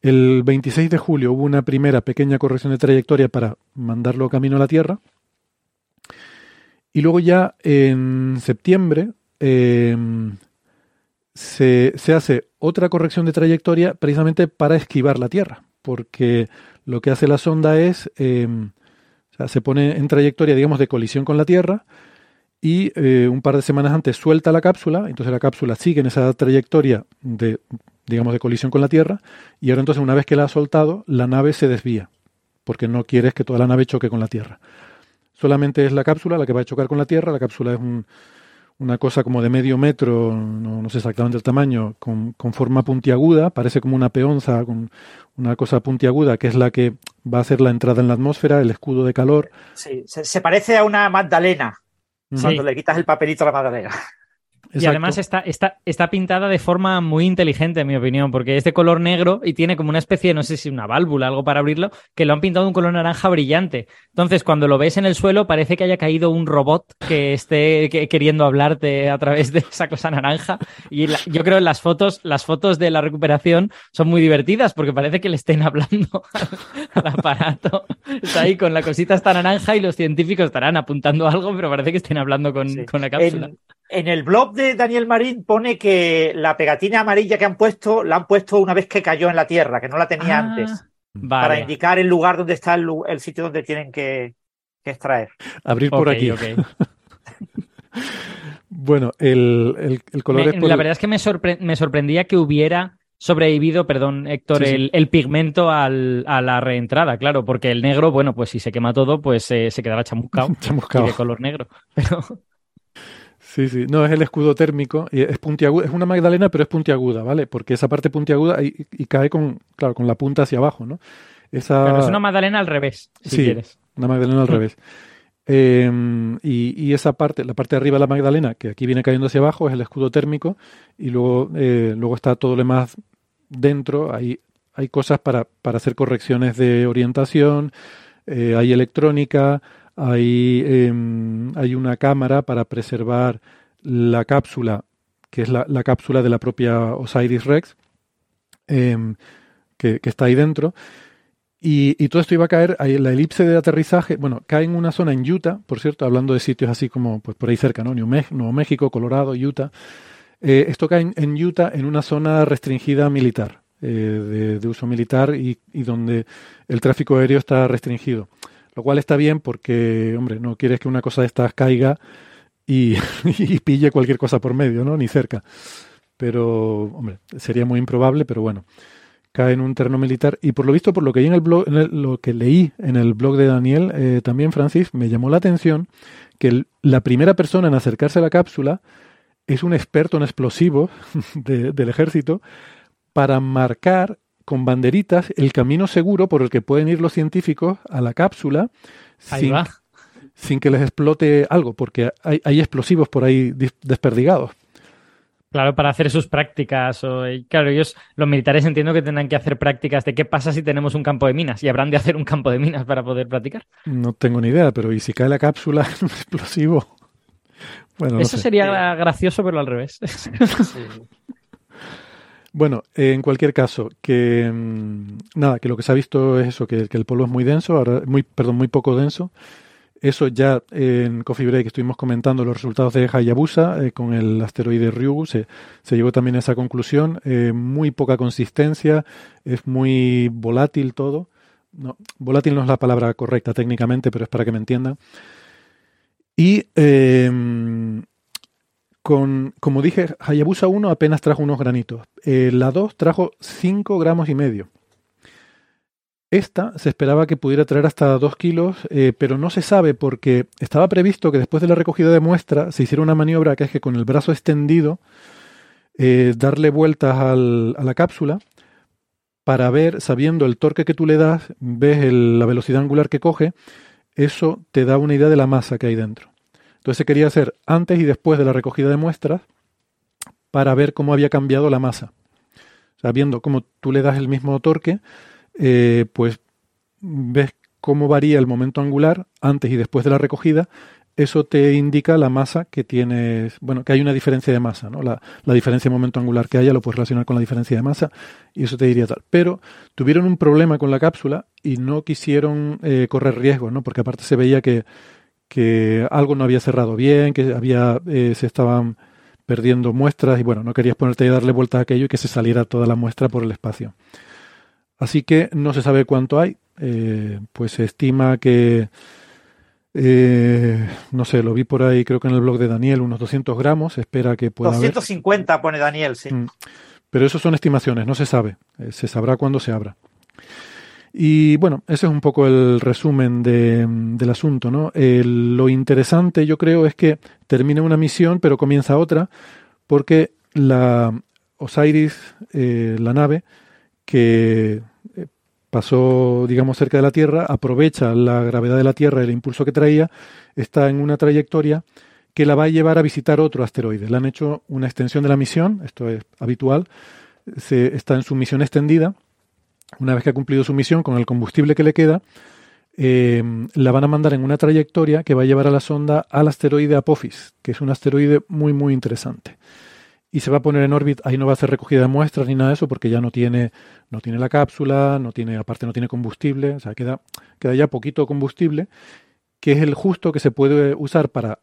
El 26 de julio hubo una primera pequeña corrección de trayectoria para mandarlo camino a la Tierra. Y luego ya en septiembre em, se, hace otra corrección de trayectoria precisamente para esquivar la Tierra. Porque lo que hace la sonda es, em, se pone en trayectoria, digamos, de colisión con la Tierra y eh, un par de semanas antes suelta la cápsula, entonces la cápsula sigue en esa trayectoria de, digamos, de colisión con la Tierra, y ahora entonces una vez que la ha soltado, la nave se desvía, porque no quieres que toda la nave choque con la Tierra. Solamente es la cápsula la que va a chocar con la Tierra, la cápsula es un, una cosa como de medio metro, no, sé exactamente el tamaño, con, forma puntiaguda, parece como una peonza con una cosa puntiaguda, que es la que va a ser la entrada en la atmósfera, el escudo de calor. Sí, se, parece a una Magdalena, cuando le quitas el papelito a la Magdalena. Y además está, está, está pintada de forma muy inteligente, en mi opinión, porque es de color negro y tiene como una especie, no sé si una válvula, algo para abrirlo, que lo han pintado de un color naranja brillante. Entonces, cuando lo ves en el suelo, parece que haya caído un robot que esté queriendo hablarte a través de esa cosa naranja. Y yo creo que las fotos, las fotos de la recuperación son muy divertidas porque parece que le estén hablando al, aparato. Está ahí con la cosita esta naranja y los científicos estarán apuntando algo, pero parece que estén hablando con, la cápsula. En el blog de Daniel Marín pone que la pegatina amarilla que han puesto la han puesto una vez que cayó en la tierra, que no la tenía ah, antes, para indicar el lugar donde está el, sitio donde tienen que, extraer. Abrir por aquí. bueno, el, color es La verdad es que me, me sorprendía que hubiera sobrevivido, perdón, Héctor, El, pigmento a la reentrada, claro, porque el negro, bueno, pues si se quema todo, pues eh, se quedará chamuscado, chamuscado. Y de color negro. Pero... Sí, sí, no, es el escudo térmico, y es puntiaguda, es una magdalena, pero es puntiaguda, ¿vale? Porque esa parte puntiaguda y, y cae con, claro, con la punta hacia abajo, ¿no? Esa... es una magdalena al revés, si sí, quieres. una magdalena al revés. Em, y, esa parte, la parte de arriba de la magdalena, que aquí viene cayendo hacia abajo, es el escudo térmico, y luego, eh, luego está todo lo demás dentro, hay, hay cosas para, para hacer correcciones de orientación, eh, hay electrónica, hay, em, hay una cámara para preservar la cápsula, que es la, cápsula de la propia Osiris Rex, em, que, está ahí dentro. Y, todo esto iba a caer, la elipse de aterrizaje, bueno, cae en una zona en Utah, por cierto, hablando de sitios así como pues por ahí cerca, ¿no? Nuevo México, Colorado, Utah. Eh, esto cae en, Utah en una zona restringida militar, eh, de, uso militar y, y, donde el tráfico aéreo está restringido. Lo cual está bien porque, hombre, no quieres que una cosa de estas caiga y, pille cualquier cosa por medio, ¿no? Ni cerca. Pero, hombre, sería muy improbable, pero bueno, cae en un terreno militar. Y por lo visto, por lo que, en el blog, en lo que leí en el blog de Daniel, eh, también Francis, me llamó la atención que la primera persona en acercarse a la cápsula es un experto en explosivos del ejército para marcar con banderitas el camino seguro por el que pueden ir los científicos a la cápsula sin, que les explote algo, porque hay, explosivos por ahí desperdigados. Claro, para hacer sus prácticas. O, claro, ellos, los militares entiendo que tendrán que hacer prácticas de qué pasa si tenemos un campo de minas y habrán de hacer un campo de minas para poder practicar. No tengo ni idea, pero ¿y si cae la cápsula en un explosivo? Bueno, Eso sería gracioso, pero al revés. Bueno, en cualquier caso, que mm, nada, que lo que se ha visto es eso, que, el polvo es muy denso, ahora, muy, perdón, muy poco denso. Eso ya en Coffee Break estuvimos comentando los resultados de Hayabusa eh, con el asteroide Ryugu. Se, se, llegó también a esa conclusión. Eh, muy poca consistencia, es muy volátil todo. No, volátil no es la palabra correcta técnicamente, pero es para que me entiendan. Y eh, con, como dije, Hayabusa 1 apenas trajo unos granitos. Eh, la 2 trajo 5 gramos y medio. Esta se esperaba que pudiera traer hasta 2 kilos, eh, pero no se sabe porque estaba previsto que después de la recogida de muestra se hiciera una maniobra que es que con el brazo extendido eh, darle vueltas a la cápsula para ver, sabiendo el torque que tú le das, ves la velocidad angular que coge, eso te da una idea de la masa que hay dentro. Entonces se quería hacer antes y después de la recogida de muestras para ver cómo había cambiado la masa. O sea, viendo cómo tú le das el mismo torque, eh, pues ves cómo varía el momento angular antes y después de la recogida. Eso te indica la masa que tienes, bueno, que hay una diferencia de masa, ¿no? La, diferencia de momento angular que haya lo puedes relacionar con la diferencia de masa y eso te diría tal. Pero tuvieron un problema con la cápsula y no quisieron eh, correr riesgos, ¿no? Porque aparte se veía que que algo no había cerrado bien, que había eh, se estaban perdiendo muestras y bueno, no querías ponerte y darle vuelta a aquello y que se saliera toda la muestra por el espacio. Así que no se sabe cuánto hay, eh, pues se estima que, eh, no sé, lo vi por ahí, creo que en el blog de Daniel, unos 200 gramos, espera que pueda 250 pone Daniel, sí. Mm. Pero eso son estimaciones, no se sabe, se sabrá cuándo se abra. Y bueno, ese es un poco el resumen de, del asunto. ¿no? Lo interesante yo creo es que termina una misión pero comienza otra porque la Osiris, eh, la nave, que eh, pasó, digamos, cerca de la Tierra, aprovecha la gravedad de la Tierra, el impulso que traía, está en una trayectoria que la va a llevar a visitar otro asteroide. Le han hecho una extensión de la misión, esto es habitual, se, está en su misión extendida. Una vez que ha cumplido su misión con el combustible que le queda, eh, la van a mandar en una trayectoria que va a llevar a la sonda al asteroide Apophis, que es un asteroide muy, muy interesante. Y se va a poner en órbita, ahí no va a hacer recogida de muestras ni nada de eso, porque ya no tiene, no tiene la cápsula, no tiene, aparte no tiene combustible, o sea, queda, queda ya poquito combustible, que es el justo que se puede usar para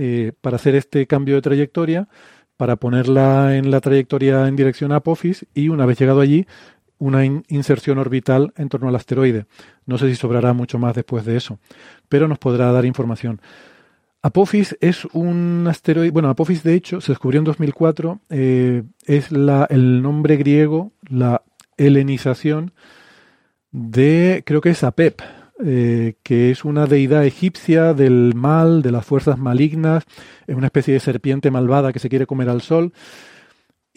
eh, para hacer este cambio de trayectoria, para ponerla en la trayectoria en dirección a Apophis y una vez llegado allí, una inserción orbital en torno al asteroide. No sé si sobrará mucho más después de eso, pero nos podrá dar información. Apophis es un asteroide, bueno, Apophis de hecho se descubrió en 2004, eh, es la, el nombre griego, la helenización de, creo que es Apep, eh, que es una deidad egipcia del mal, de las fuerzas malignas, es una especie de serpiente malvada que se quiere comer al sol.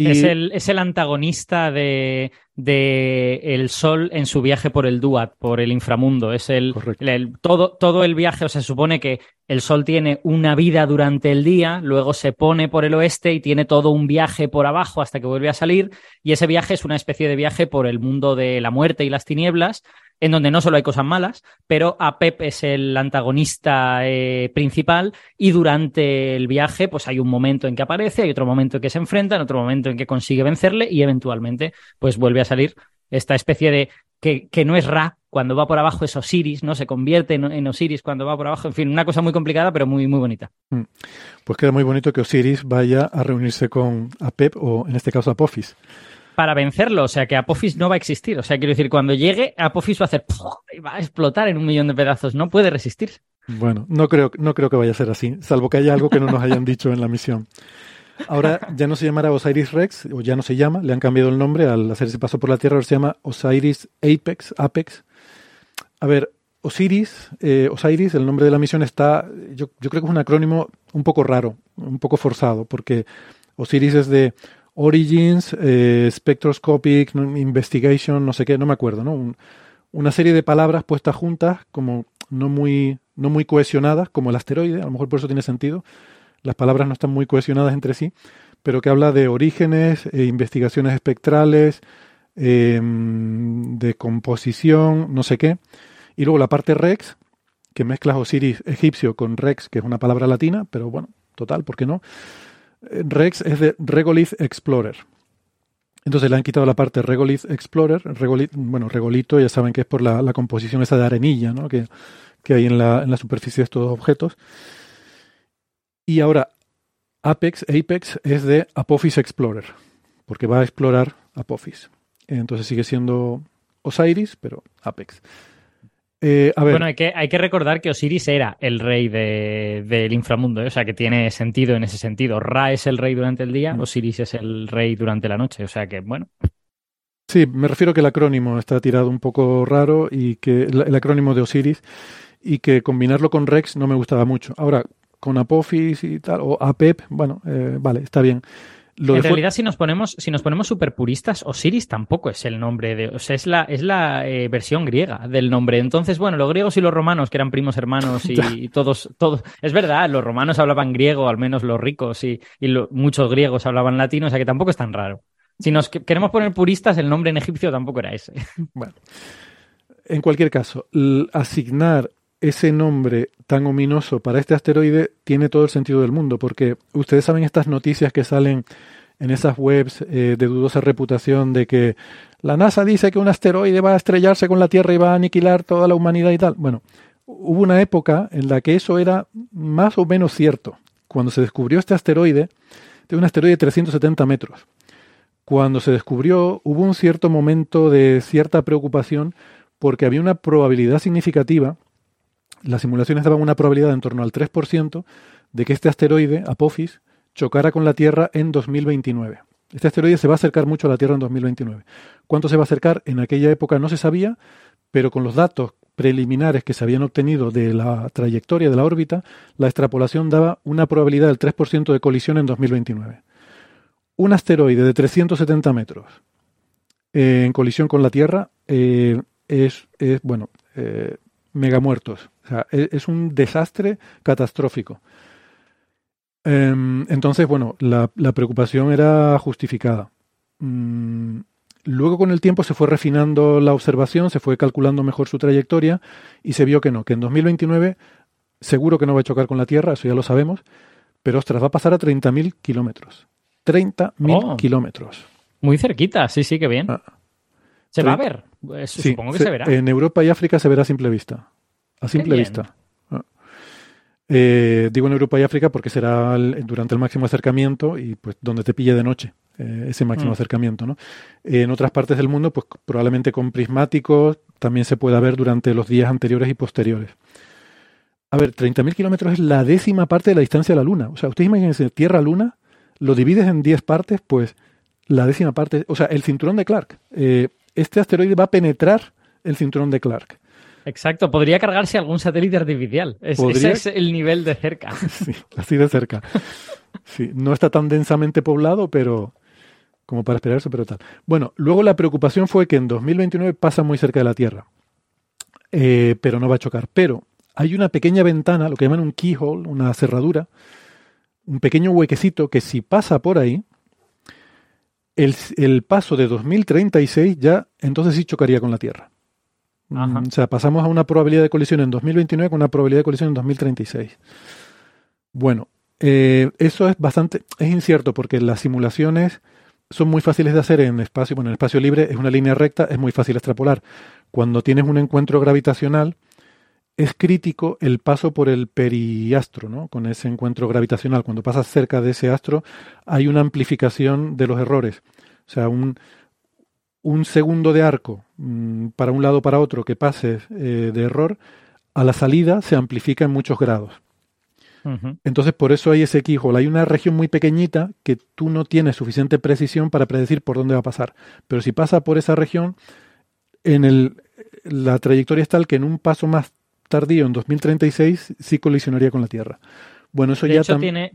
Y... Es, el, es el antagonista de, de, el Sol en su viaje por el Duat, por el inframundo. Es el, el, todo, todo el viaje, o sea, se supone que el Sol tiene una vida durante el día, luego se pone por el oeste y tiene todo un viaje por abajo hasta que vuelve a salir. Y ese viaje es una especie de viaje por el mundo de la muerte y las tinieblas, en donde no solo hay cosas malas, pero Apep es el antagonista eh, principal y durante el viaje pues hay un momento en que aparece, hay otro momento en que se enfrenta, otro momento en que consigue vencerle y eventualmente pues vuelve a salir esta especie de que, que no es Ra, cuando va por abajo es Osiris, ¿no? Se convierte en, Osiris cuando va por abajo. En fin, una cosa muy complicada, pero muy, muy bonita. Mm. Pues queda muy bonito que Osiris vaya a reunirse con Apep o en este caso Apophis para vencerlo. O sea que Apophis no va a existir. O sea, quiero decir, cuando llegue, Apophis va a hacer y va a explotar en un millón de pedazos. No puede resistir. Bueno, no creo, no creo que vaya a ser así, salvo que haya algo que no nos hayan dicho en la misión. Ahora ya no se llamará Osiris Rex, o ya no se llama, le han cambiado el nombre al hacer ese paso por la Tierra, ahora se llama Osiris Apex, Apex. A ver, Osiris, eh, Osiris, el nombre de la misión está, yo, yo creo que es un acrónimo un poco raro, un poco forzado, porque Osiris es de Origins, eh, Spectroscopic Investigation, no sé qué, no me acuerdo, ¿no? una serie de palabras puestas juntas, como no muy, no muy cohesionadas, como el asteroide, a lo mejor por eso tiene sentido. Las palabras no están muy cohesionadas entre sí, pero que habla de orígenes, eh, investigaciones espectrales, em, de composición, no sé qué. Y luego la parte Rex, que mezcla Osiris egipcio con Rex, que es una palabra latina, pero bueno, total, ¿por qué no? Rex es de Regolith Explorer. Entonces le han quitado la parte Regolith Explorer. bueno, regolito, ya saben que es por la, composición esa de arenilla ¿no? que, hay en la, en la, superficie de estos objetos. Y ahora Apex, Apex es de Apophis Explorer, porque va a explorar Apophis. Entonces sigue siendo Osiris, pero Apex. Eh, bueno, hay que, hay que recordar que Osiris era el rey del inframundo, ¿eh? o sea que tiene sentido en ese sentido. Ra es el rey durante el día, mm. Osiris es el rey durante la noche, o sea que bueno. Sí, me refiero que el acrónimo está tirado un poco raro y que el, acrónimo de Osiris y que combinarlo con Rex no me gustaba mucho. Ahora, con Apophis y tal, o Apep, bueno, eh, vale, está bien en realidad, si nos ponemos, si nos ponemos super puristas, Osiris tampoco es el nombre de. O sea, es la, es la eh, versión griega del nombre. Entonces, bueno, los griegos y los romanos, que eran primos hermanos y, todos, todos. Es verdad, los romanos hablaban griego, al menos los ricos, y, muchos griegos hablaban latino, o sea que tampoco es tan raro. Si nos queremos poner puristas, el nombre en egipcio tampoco era ese. Bueno. En cualquier caso, asignar ese nombre tan ominoso para este asteroide tiene todo el sentido del mundo, porque ustedes saben estas noticias que salen en esas webs eh, de dudosa reputación de que la NASA dice que un asteroide va a estrellarse con la Tierra y va a aniquilar toda la humanidad y tal. Bueno, hubo una época en la que eso era más o menos cierto. Cuando se descubrió este asteroide, de un asteroide de 370 metros. Cuando se descubrió, hubo un cierto momento de cierta preocupación porque había una probabilidad significativa las simulaciones daban una probabilidad en torno al 3% de que este asteroide, Apophis, chocara con la Tierra en 2029. Este asteroide se va a acercar mucho a la Tierra en 2029. ¿Cuánto se va a acercar? En aquella época no se sabía, pero con los datos preliminares que se habían obtenido de la trayectoria de la órbita, la extrapolación daba una probabilidad del 3% de colisión en 2029. Un asteroide de 370 metros eh, en colisión con la Tierra eh, es, bueno, eh, mega muertos. O sea, es, un desastre catastrófico. Em, entonces, bueno, la, la, preocupación era justificada. Mm, luego con el tiempo se fue refinando la observación, se fue calculando mejor su trayectoria y se vio que no, que en 2029 seguro que no va a chocar con la Tierra, eso ya lo sabemos, pero ostras, va a pasar a 30.000 kilómetros. 30.000 kilómetros. Muy cerquita, sí, sí, que bien. Ah. ¿Se va a ver? supongo que se, verá. En Europa y África se verá a simple vista. A simple vista. Ah. Eh, digo en Europa y África porque será durante el máximo acercamiento y pues donde te pille de noche eh, ese máximo mm. acercamiento. ¿no? en otras partes del mundo, pues probablemente con prismáticos también se pueda ver durante los días anteriores y posteriores. A ver, 30.000 kilómetros es la décima parte de la distancia de la Luna. O sea, ustedes imagínense, Tierra-Luna, lo divides en 10 partes, pues la décima parte, o sea, el cinturón de Clark. Eh, este asteroide va a penetrar el cinturón de Clark. Exacto, podría cargarse algún satélite artificial. ese es el nivel de cerca. Sí, así de cerca. Sí, no está tan densamente poblado, pero como para esperar eso, pero tal. Bueno, luego la preocupación fue que en 2029 pasa muy cerca de la Tierra, eh, pero no va a chocar. Pero hay una pequeña ventana, lo que llaman un keyhole, una cerradura, un pequeño huequecito que si pasa por ahí, el, paso de 2036 ya entonces sí chocaría con la Tierra. Mm, o sea, pasamos a una probabilidad de colisión en 2029 con una probabilidad de colisión en 2036. Bueno, eh, eso es bastante, es incierto porque las simulaciones son muy fáciles de hacer en espacio, bueno, en espacio libre es una línea recta, es muy fácil extrapolar. Cuando tienes un encuentro gravitacional, es crítico el paso por el periastro, ¿no? Con ese encuentro gravitacional. Cuando pasas cerca de ese astro, hay una amplificación de los errores. O sea, un, un segundo de arco mm, para un lado o para otro que pase eh, de error, a la salida se amplifica en muchos grados. Entonces, por eso hay ese keyhole. Hay una región muy pequeñita que tú no tienes suficiente precisión para predecir por dónde va a pasar. Pero si pasa por esa región, en el, la trayectoria es tal que en un paso más tardío, en 2036, sí colisionaría con la Tierra. Bueno, eso de ya hecho, tiene,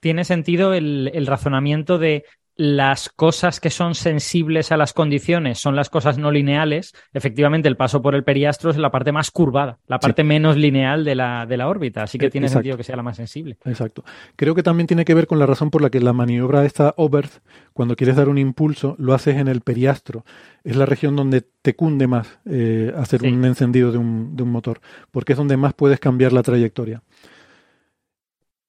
tiene, sentido el, el, razonamiento de las cosas que son sensibles a las condiciones son las cosas no lineales. Efectivamente, el paso por el periastro es la parte más curvada, la parte menos lineal de la, de la órbita. Así que eh, tiene sentido que sea la más sensible. Exacto. Creo que también tiene que ver con la razón por la que la maniobra esta Oberth, cuando quieres dar un impulso, lo haces en el periastro. Es la región donde te cunde más eh, hacer un encendido de un, de un motor, porque es donde más puedes cambiar la trayectoria.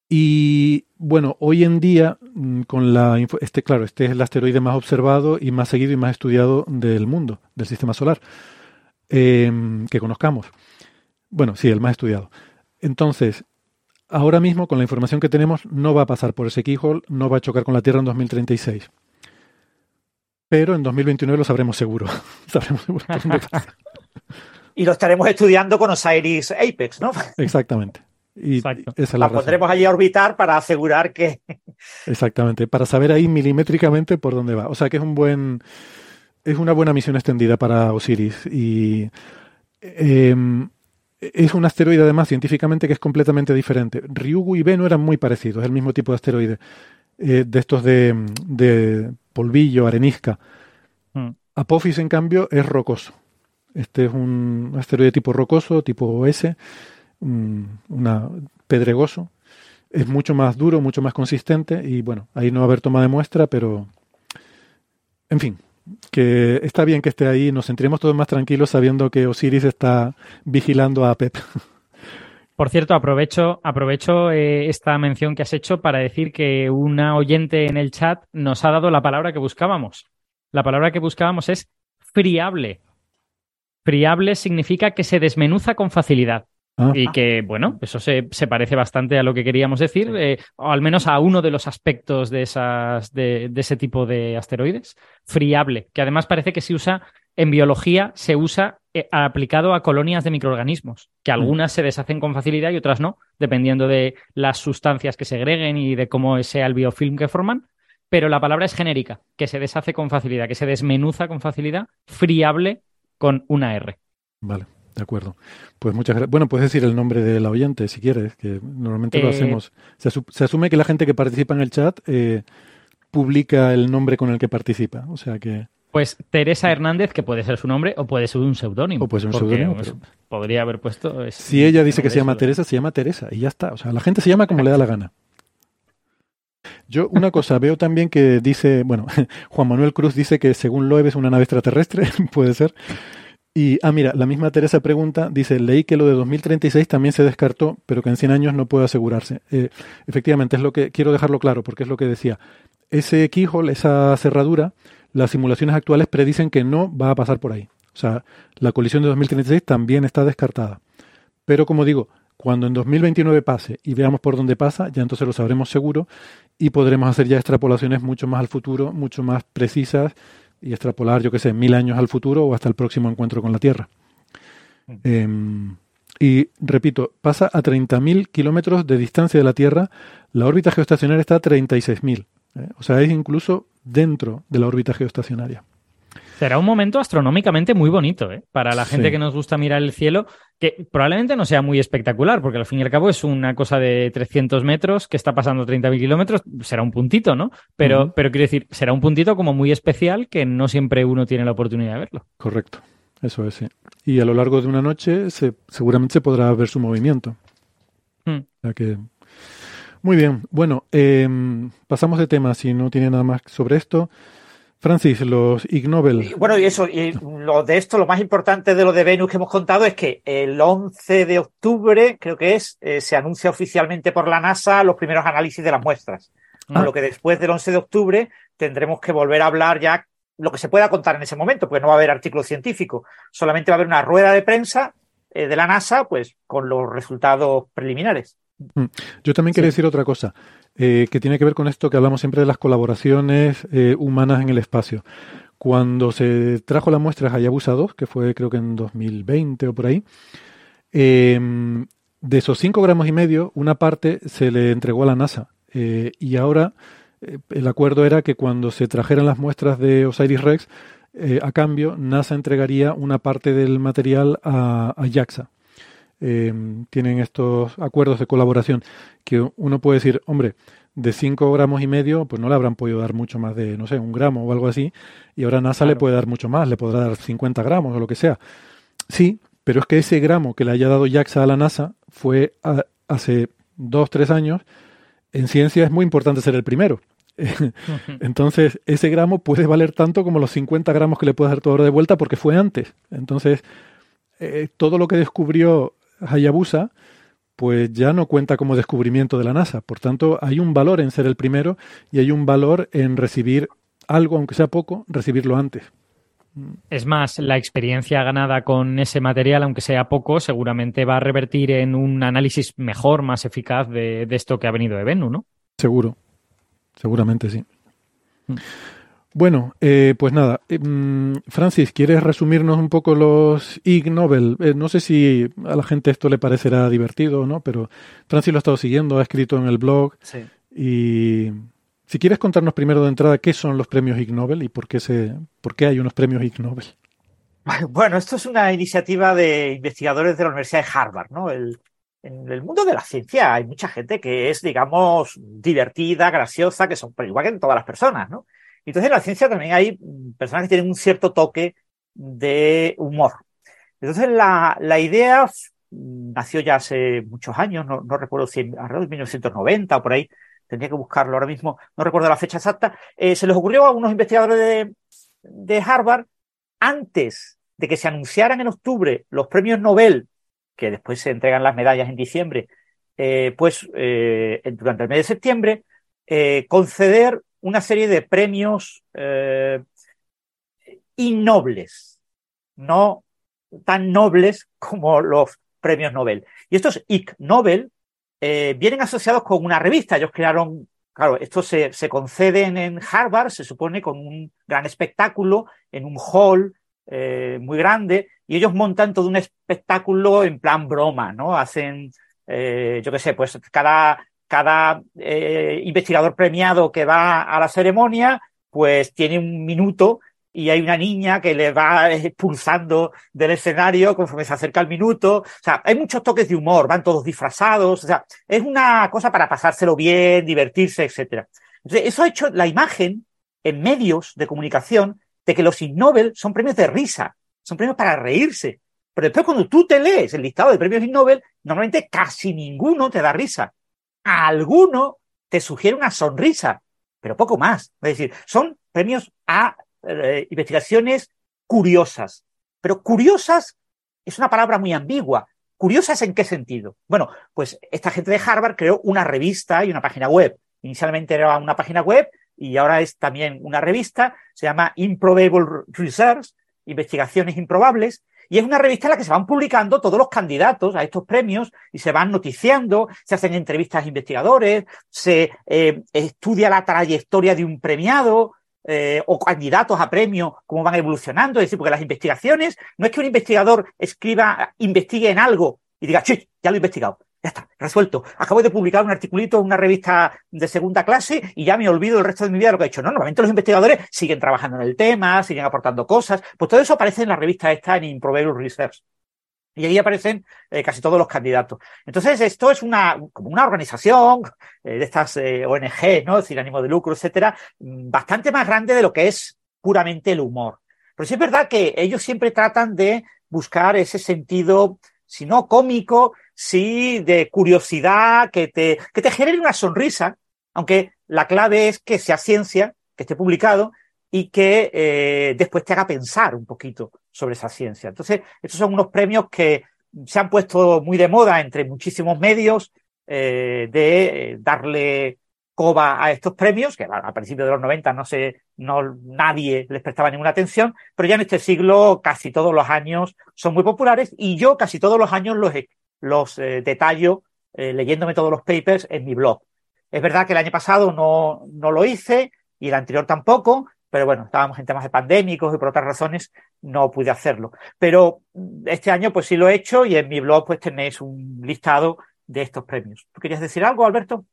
Y bueno, hoy en día, mm, con la este, claro, este es el asteroide más observado y más seguido y más estudiado del mundo, del sistema solar, em, que conozcamos. Bueno, sí, el más estudiado. Entonces, ahora mismo, con la información que tenemos, no va a pasar por ese keyhole, no va a chocar con la Tierra en 2036. Pero en 2029 lo sabremos seguro. sabremos seguro y lo estaremos estudiando con Osiris Apex, ¿no? Exactamente. Y la, pondremos allí a orbitar para asegurar que. Exactamente, para saber ahí milimétricamente por dónde va. O sea que es un buen. Es una buena misión extendida para Osiris. Y. Em, es un asteroide, además, científicamente, que es completamente diferente. Ryugu y Bennu eran muy parecidos, es el mismo tipo de asteroide. Eh, de estos de, de, polvillo, arenisca. Mm. Apophis, en cambio, es rocoso. Este es un asteroide tipo rocoso, tipo S una pedregoso. Es mucho más duro, mucho más consistente y bueno, ahí no va a haber toma de muestra, pero en fin, que está bien que esté ahí, nos sentiremos todos más tranquilos sabiendo que Osiris está vigilando a Pep. Por cierto, aprovecho, aprovecho eh, esta mención que has hecho para decir que una oyente en el chat nos ha dado la palabra que buscábamos. La palabra que buscábamos es friable. Friable significa que se desmenuza con facilidad. Ah. Y que, bueno, eso se, se, parece bastante a lo que queríamos decir, eh, o al menos a uno de los aspectos de, esas, de, ese tipo de asteroides. Friable, que además parece que se usa en biología, se usa eh, aplicado a colonias de microorganismos, que mm. algunas se deshacen con facilidad y otras no, dependiendo de las sustancias que segreguen y de cómo sea el biofilm que forman. Pero la palabra es genérica, que se deshace con facilidad, que se desmenuza con facilidad, friable con una R. Vale, de acuerdo. Pues muchas gracias. Bueno, puedes decir el nombre del oyente si quieres, que normalmente lo Eh, hacemos. Se, asu- se asume que la gente que participa en el chat eh, publica el nombre con el que participa. O sea que. Pues Teresa Hernández, que puede ser su nombre o puede ser un seudónimo. O puede ser un seudónimo, pero- Podría haber puesto. es- Si ella dice que se llama. Teresa, se llama Teresa y ya está. O sea, la gente se llama como le da la gana. Yo una cosa, veo también que dice, bueno, Juan Manuel Cruz dice que según Loeb es una nave extraterrestre, puede ser. Y, ah, mira, la misma Teresa pregunta, dice, leí que lo de 2036 también se descartó, pero que en 100 años no puede asegurarse. Eh, efectivamente, es lo que, quiero dejarlo claro, porque es lo que decía. Ese keyhole, esa cerradura, las simulaciones actuales predicen que no va a pasar por ahí. O sea, la colisión de 2036 también está descartada. Pero como digo, cuando en 2029 pase y veamos por dónde pasa, ya entonces lo sabremos seguro y podremos hacer ya extrapolaciones mucho más al futuro, mucho más precisas y extrapolar, yo qué sé, mil años al futuro o hasta el próximo encuentro con la Tierra. Em, y repito, pasa a 30.000 kilómetros de distancia de la Tierra, la órbita geoestacionaria está a 36.000. ¿eh? O sea, es incluso dentro de la órbita geoestacionaria. Será un momento astronómicamente muy bonito, ¿eh? Para la gente Sí. que nos gusta mirar el cielo, que probablemente no sea muy espectacular, porque al fin y al cabo es una cosa de 300 metros que está pasando 30.000 kilómetros, será un puntito, ¿no? Pero, pero quiero decir, será un puntito como muy especial que no siempre uno tiene la oportunidad de verlo. Correcto, eso es. sí. Y a lo largo de una noche se, seguramente se podrá ver su movimiento. Hmm. O sea que... Muy bien, bueno, em, pasamos de tema, si no tiene nada más sobre esto. Francis, los Ig Nobel. Y, bueno, y eso, y lo de esto, lo más importante de lo de Venus que hemos contado es que el 11 de octubre, creo que es, eh, se anuncia oficialmente por la NASA los primeros análisis de las muestras. Ah. Con lo que después del 11 de octubre tendremos que volver a hablar ya lo que se pueda contar en ese momento, porque no va a haber artículo científico. Solamente va a haber una rueda de prensa eh, de la NASA, pues con los resultados preliminares. Yo también quería decir otra cosa, eh, que tiene que ver con esto que hablamos siempre de las colaboraciones eh, humanas en el espacio. Cuando se trajo la muestra Hayabusa 2, que fue creo que en 2020 o por ahí, eh, de esos 5 gramos y medio, una parte se le entregó a la NASA. Eh, y ahora el acuerdo era que cuando se trajeran las muestras de Osiris Rex, a cambio, NASA entregaría una parte del material a, a JAXA. Eh, tienen estos acuerdos de colaboración que uno puede decir, hombre, de 5 gramos y medio, pues no le habrán podido dar mucho más de, no sé, un gramo o algo así, y ahora NASA le puede dar mucho más, le podrá dar 50 gramos o lo que sea. Sí, pero es que ese gramo que le haya dado JAXA a la NASA fue a- hace dos, tres años. En ciencia es muy importante ser el primero. Entonces, ese gramo puede valer tanto como los 50 gramos que le puedes dar tú ahora de vuelta porque fue antes. Entonces, eh, todo lo que descubrió Hayabusa, pues ya no cuenta como descubrimiento de la NASA. Por tanto, hay un valor en ser el primero y hay un valor en recibir algo, aunque sea poco, recibirlo antes. Es más, la experiencia ganada con ese material, aunque sea poco, seguramente va a revertir en un análisis mejor, más eficaz de, de esto que ha venido de Venus, ¿no? Seguro, seguramente sí. Mm. Bueno, eh, pues nada, eh, mm, Francis, ¿quieres resumirnos un poco los Ig Nobel? Eh, no sé si a la gente esto le parecerá divertido o no, pero Francis lo ha estado siguiendo, ha escrito en el blog Sí. y si quieres contarnos primero de entrada qué son los premios Ig Nobel y por qué, se, por qué hay unos premios Ig Nobel. Bueno, esto es una iniciativa de investigadores de la Universidad de Harvard, ¿no? El- en el mundo de la ciencia hay mucha gente que es, digamos, divertida, graciosa, que son, pero igual que en todas las personas, ¿no? Entonces en la ciencia también hay personas que tienen un cierto toque de humor. Entonces la, la idea nació ya hace muchos años, no, no recuerdo si alrededor de 1990 o por ahí, tendría que buscarlo ahora mismo, no recuerdo la fecha exacta, eh, se les ocurrió a unos investigadores de, de Harvard antes de que se anunciaran en octubre los premios Nobel, que después se entregan las medallas en diciembre, eh, pues eh, durante el mes de septiembre, conceder una serie de premios eh, innobles, no tan nobles como los premios Nobel. Y estos Ig Nobel eh, vienen asociados con una revista. Ellos crearon, claro, esto se, se conceden en Harvard, se supone, con un gran espectáculo, en un hall eh, muy grande, y ellos montan todo un espectáculo en plan broma, ¿no? Hacen, yo qué sé, pues cada, cada eh, investigador premiado que va a la ceremonia, pues tiene un minuto y hay una niña que le va expulsando del escenario conforme se acerca el minuto. O sea, hay muchos toques de humor, van todos disfrazados. O sea, es una cosa para pasárselo bien, divertirse, etcétera. Eso ha hecho la imagen en medios de comunicación de que los Nobel son premios de risa, son premios para reírse. Pero después cuando tú te lees el listado de premios Nobel, normalmente casi ninguno te da risa. A alguno te sugiere una sonrisa, pero poco más. Es decir, son premios a eh, investigaciones curiosas. Pero curiosas es una palabra muy ambigua. ¿Curiosas en qué sentido? Bueno, pues esta gente de Harvard creó una revista y una página web. Inicialmente era una página web y ahora es también una revista. Se llama Improbable Research, Investigaciones Improbables. Y es una revista en la que se van publicando todos los candidatos a estos premios y se van noticiando, se hacen entrevistas a investigadores, se eh, estudia la trayectoria de un premiado, eh, o candidatos a premio, cómo van evolucionando. Es decir, porque las investigaciones, no es que un investigador escriba, investigue en algo y diga. Ya lo he investigado. Ya está, resuelto. Acabo de publicar un articulito en una revista de segunda clase y ya me olvido el resto de mi vida de lo que he hecho. No, normalmente los investigadores siguen trabajando en el tema, siguen aportando cosas. Pues todo eso aparece en la revista esta en Improbable Research. Y ahí aparecen eh, casi todos los candidatos. Entonces, esto es una, como una organización eh, de estas eh, ONG, ¿no? Sin ánimo de lucro, etcétera, mm, bastante más grande de lo que es puramente el humor. Pero sí es verdad que ellos siempre tratan de buscar ese sentido, si no cómico, sí de curiosidad, que te, que te genere una sonrisa, aunque la clave es que sea ciencia, que esté publicado y que eh, después te haga pensar un poquito sobre esa ciencia. Entonces, estos son unos premios que se han puesto muy de moda entre muchísimos medios eh, de eh, darle coba a estos premios, que a principios de los 90 no sé, no, nadie les prestaba ninguna atención, pero ya en este siglo casi todos los años son muy populares y yo casi todos los años los, los detallo leyéndome todos los papers en mi blog. Es verdad que el año pasado no, no lo hice y el anterior tampoco, pero bueno, estábamos en temas de pandémicos y por otras razones no pude hacerlo. Pero mm, este año pues sí lo he hecho y en mi blog pues tenéis un listado de estos premios. ¿Tú querías decir algo, Alberto?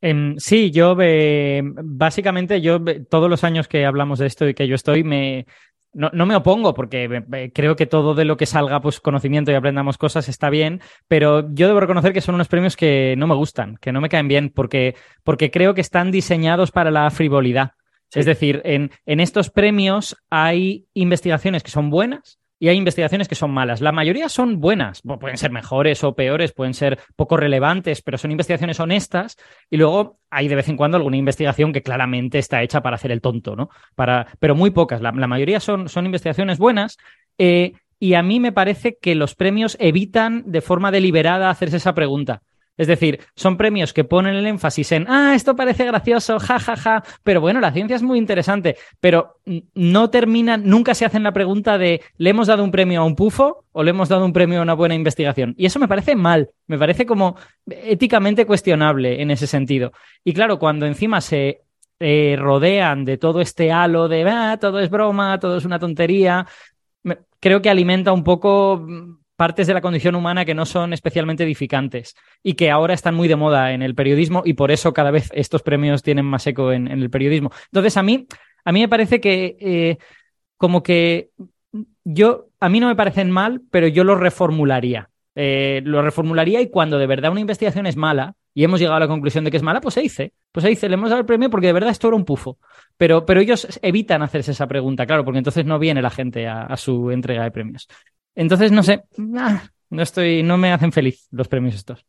Em, sí, yo eh, básicamente yo todos los años que hablamos de esto y que yo estoy me no, no, me opongo porque creo que todo de lo que salga, pues conocimiento y aprendamos cosas está bien, pero yo debo reconocer que son unos premios que no me gustan, que no me caen bien, porque, porque creo que están diseñados para la frivolidad. Es decir, en, en estos premios hay investigaciones que son buenas y hay investigaciones que son malas. La mayoría son buenas, pueden ser mejores o peores, pueden ser poco relevantes, pero son investigaciones honestas. Y luego hay de vez en cuando alguna investigación que claramente está hecha para hacer el tonto, ¿no? Para, pero muy pocas. La, mayoría son, son, investigaciones buenas. Eh, y a mí me parece que los premios evitan de forma deliberada hacerse esa pregunta. Es decir, son premios que ponen el énfasis en, ah, esto parece gracioso, ja, ja, ja, pero bueno, la ciencia es muy interesante, pero no terminan, nunca se hacen la pregunta de, ¿le hemos dado un premio a un pufo o le hemos dado un premio a una buena investigación? Y eso me parece mal, me parece como éticamente cuestionable en ese sentido. Y claro, cuando encima se eh, rodean de todo este halo de, ah, todo es broma, todo es una tontería, creo que alimenta un poco partes de la condición humana que no son especialmente edificantes y que ahora están muy de moda en el periodismo y por eso cada vez estos premios tienen más eco en, el periodismo. Entonces, a mí, a mí me parece que eh, como que yo, a mí no me parecen mal, pero yo lo reformularía. Eh, lo reformularía y cuando de verdad una investigación es mala y hemos llegado a la conclusión de que es mala, pues se dice, pues se dice, le hemos dado el premio porque de verdad esto era un pufo. Pero, pero ellos evitan hacerse esa pregunta, claro, porque entonces no viene la gente a su entrega de premios. Entonces, no sé, ah, no estoy, no me hacen feliz los premios estos.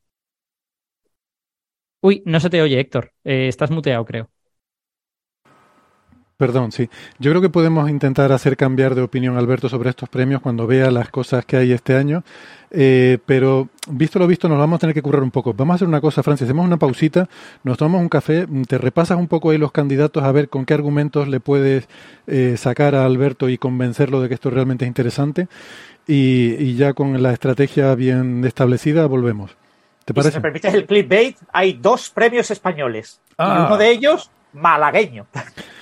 Uy, no se te oye, Héctor. Eh, estás muteado, creo. Perdón, sí. Yo creo que podemos intentar hacer cambiar de opinión a Alberto sobre estos premios cuando vea las cosas que hay este año. Eh, pero visto lo visto, nos vamos a tener que currar un poco. Vamos a hacer una cosa, Francia. Hacemos una pausita, nos tomamos un café, te repasas un poco ahí los candidatos a ver con qué argumentos le puedes eh, sacar a Alberto y convencerlo de que esto realmente es interesante. Y, ya con la estrategia bien establecida volvemos. ¿Te parece? si me permites el clickbait, hay dos premios españoles. Y ah. uno de ellos, malagueño.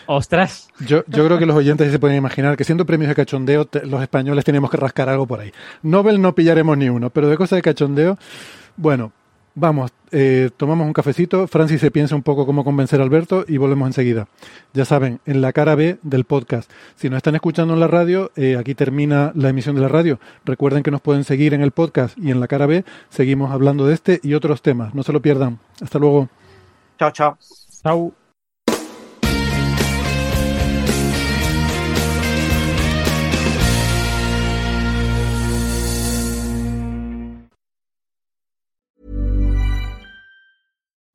Ostras. Yo, yo creo que los oyentes se pueden imaginar que siendo premios de cachondeo, los españoles tenemos que rascar algo por ahí. Nobel no pillaremos ni uno, pero de cosas de cachondeo, bueno, Vamos, eh, tomamos un cafecito, Francis se piensa un poco cómo convencer a Alberto y volvemos enseguida. Ya saben, en la cara B del podcast. Si nos están escuchando en la radio, eh, aquí termina la emisión de la radio. Recuerden que nos pueden seguir en el podcast y en la cara B seguimos hablando de este y otros temas. No se lo pierdan. Hasta luego. Chao, chao. Chao.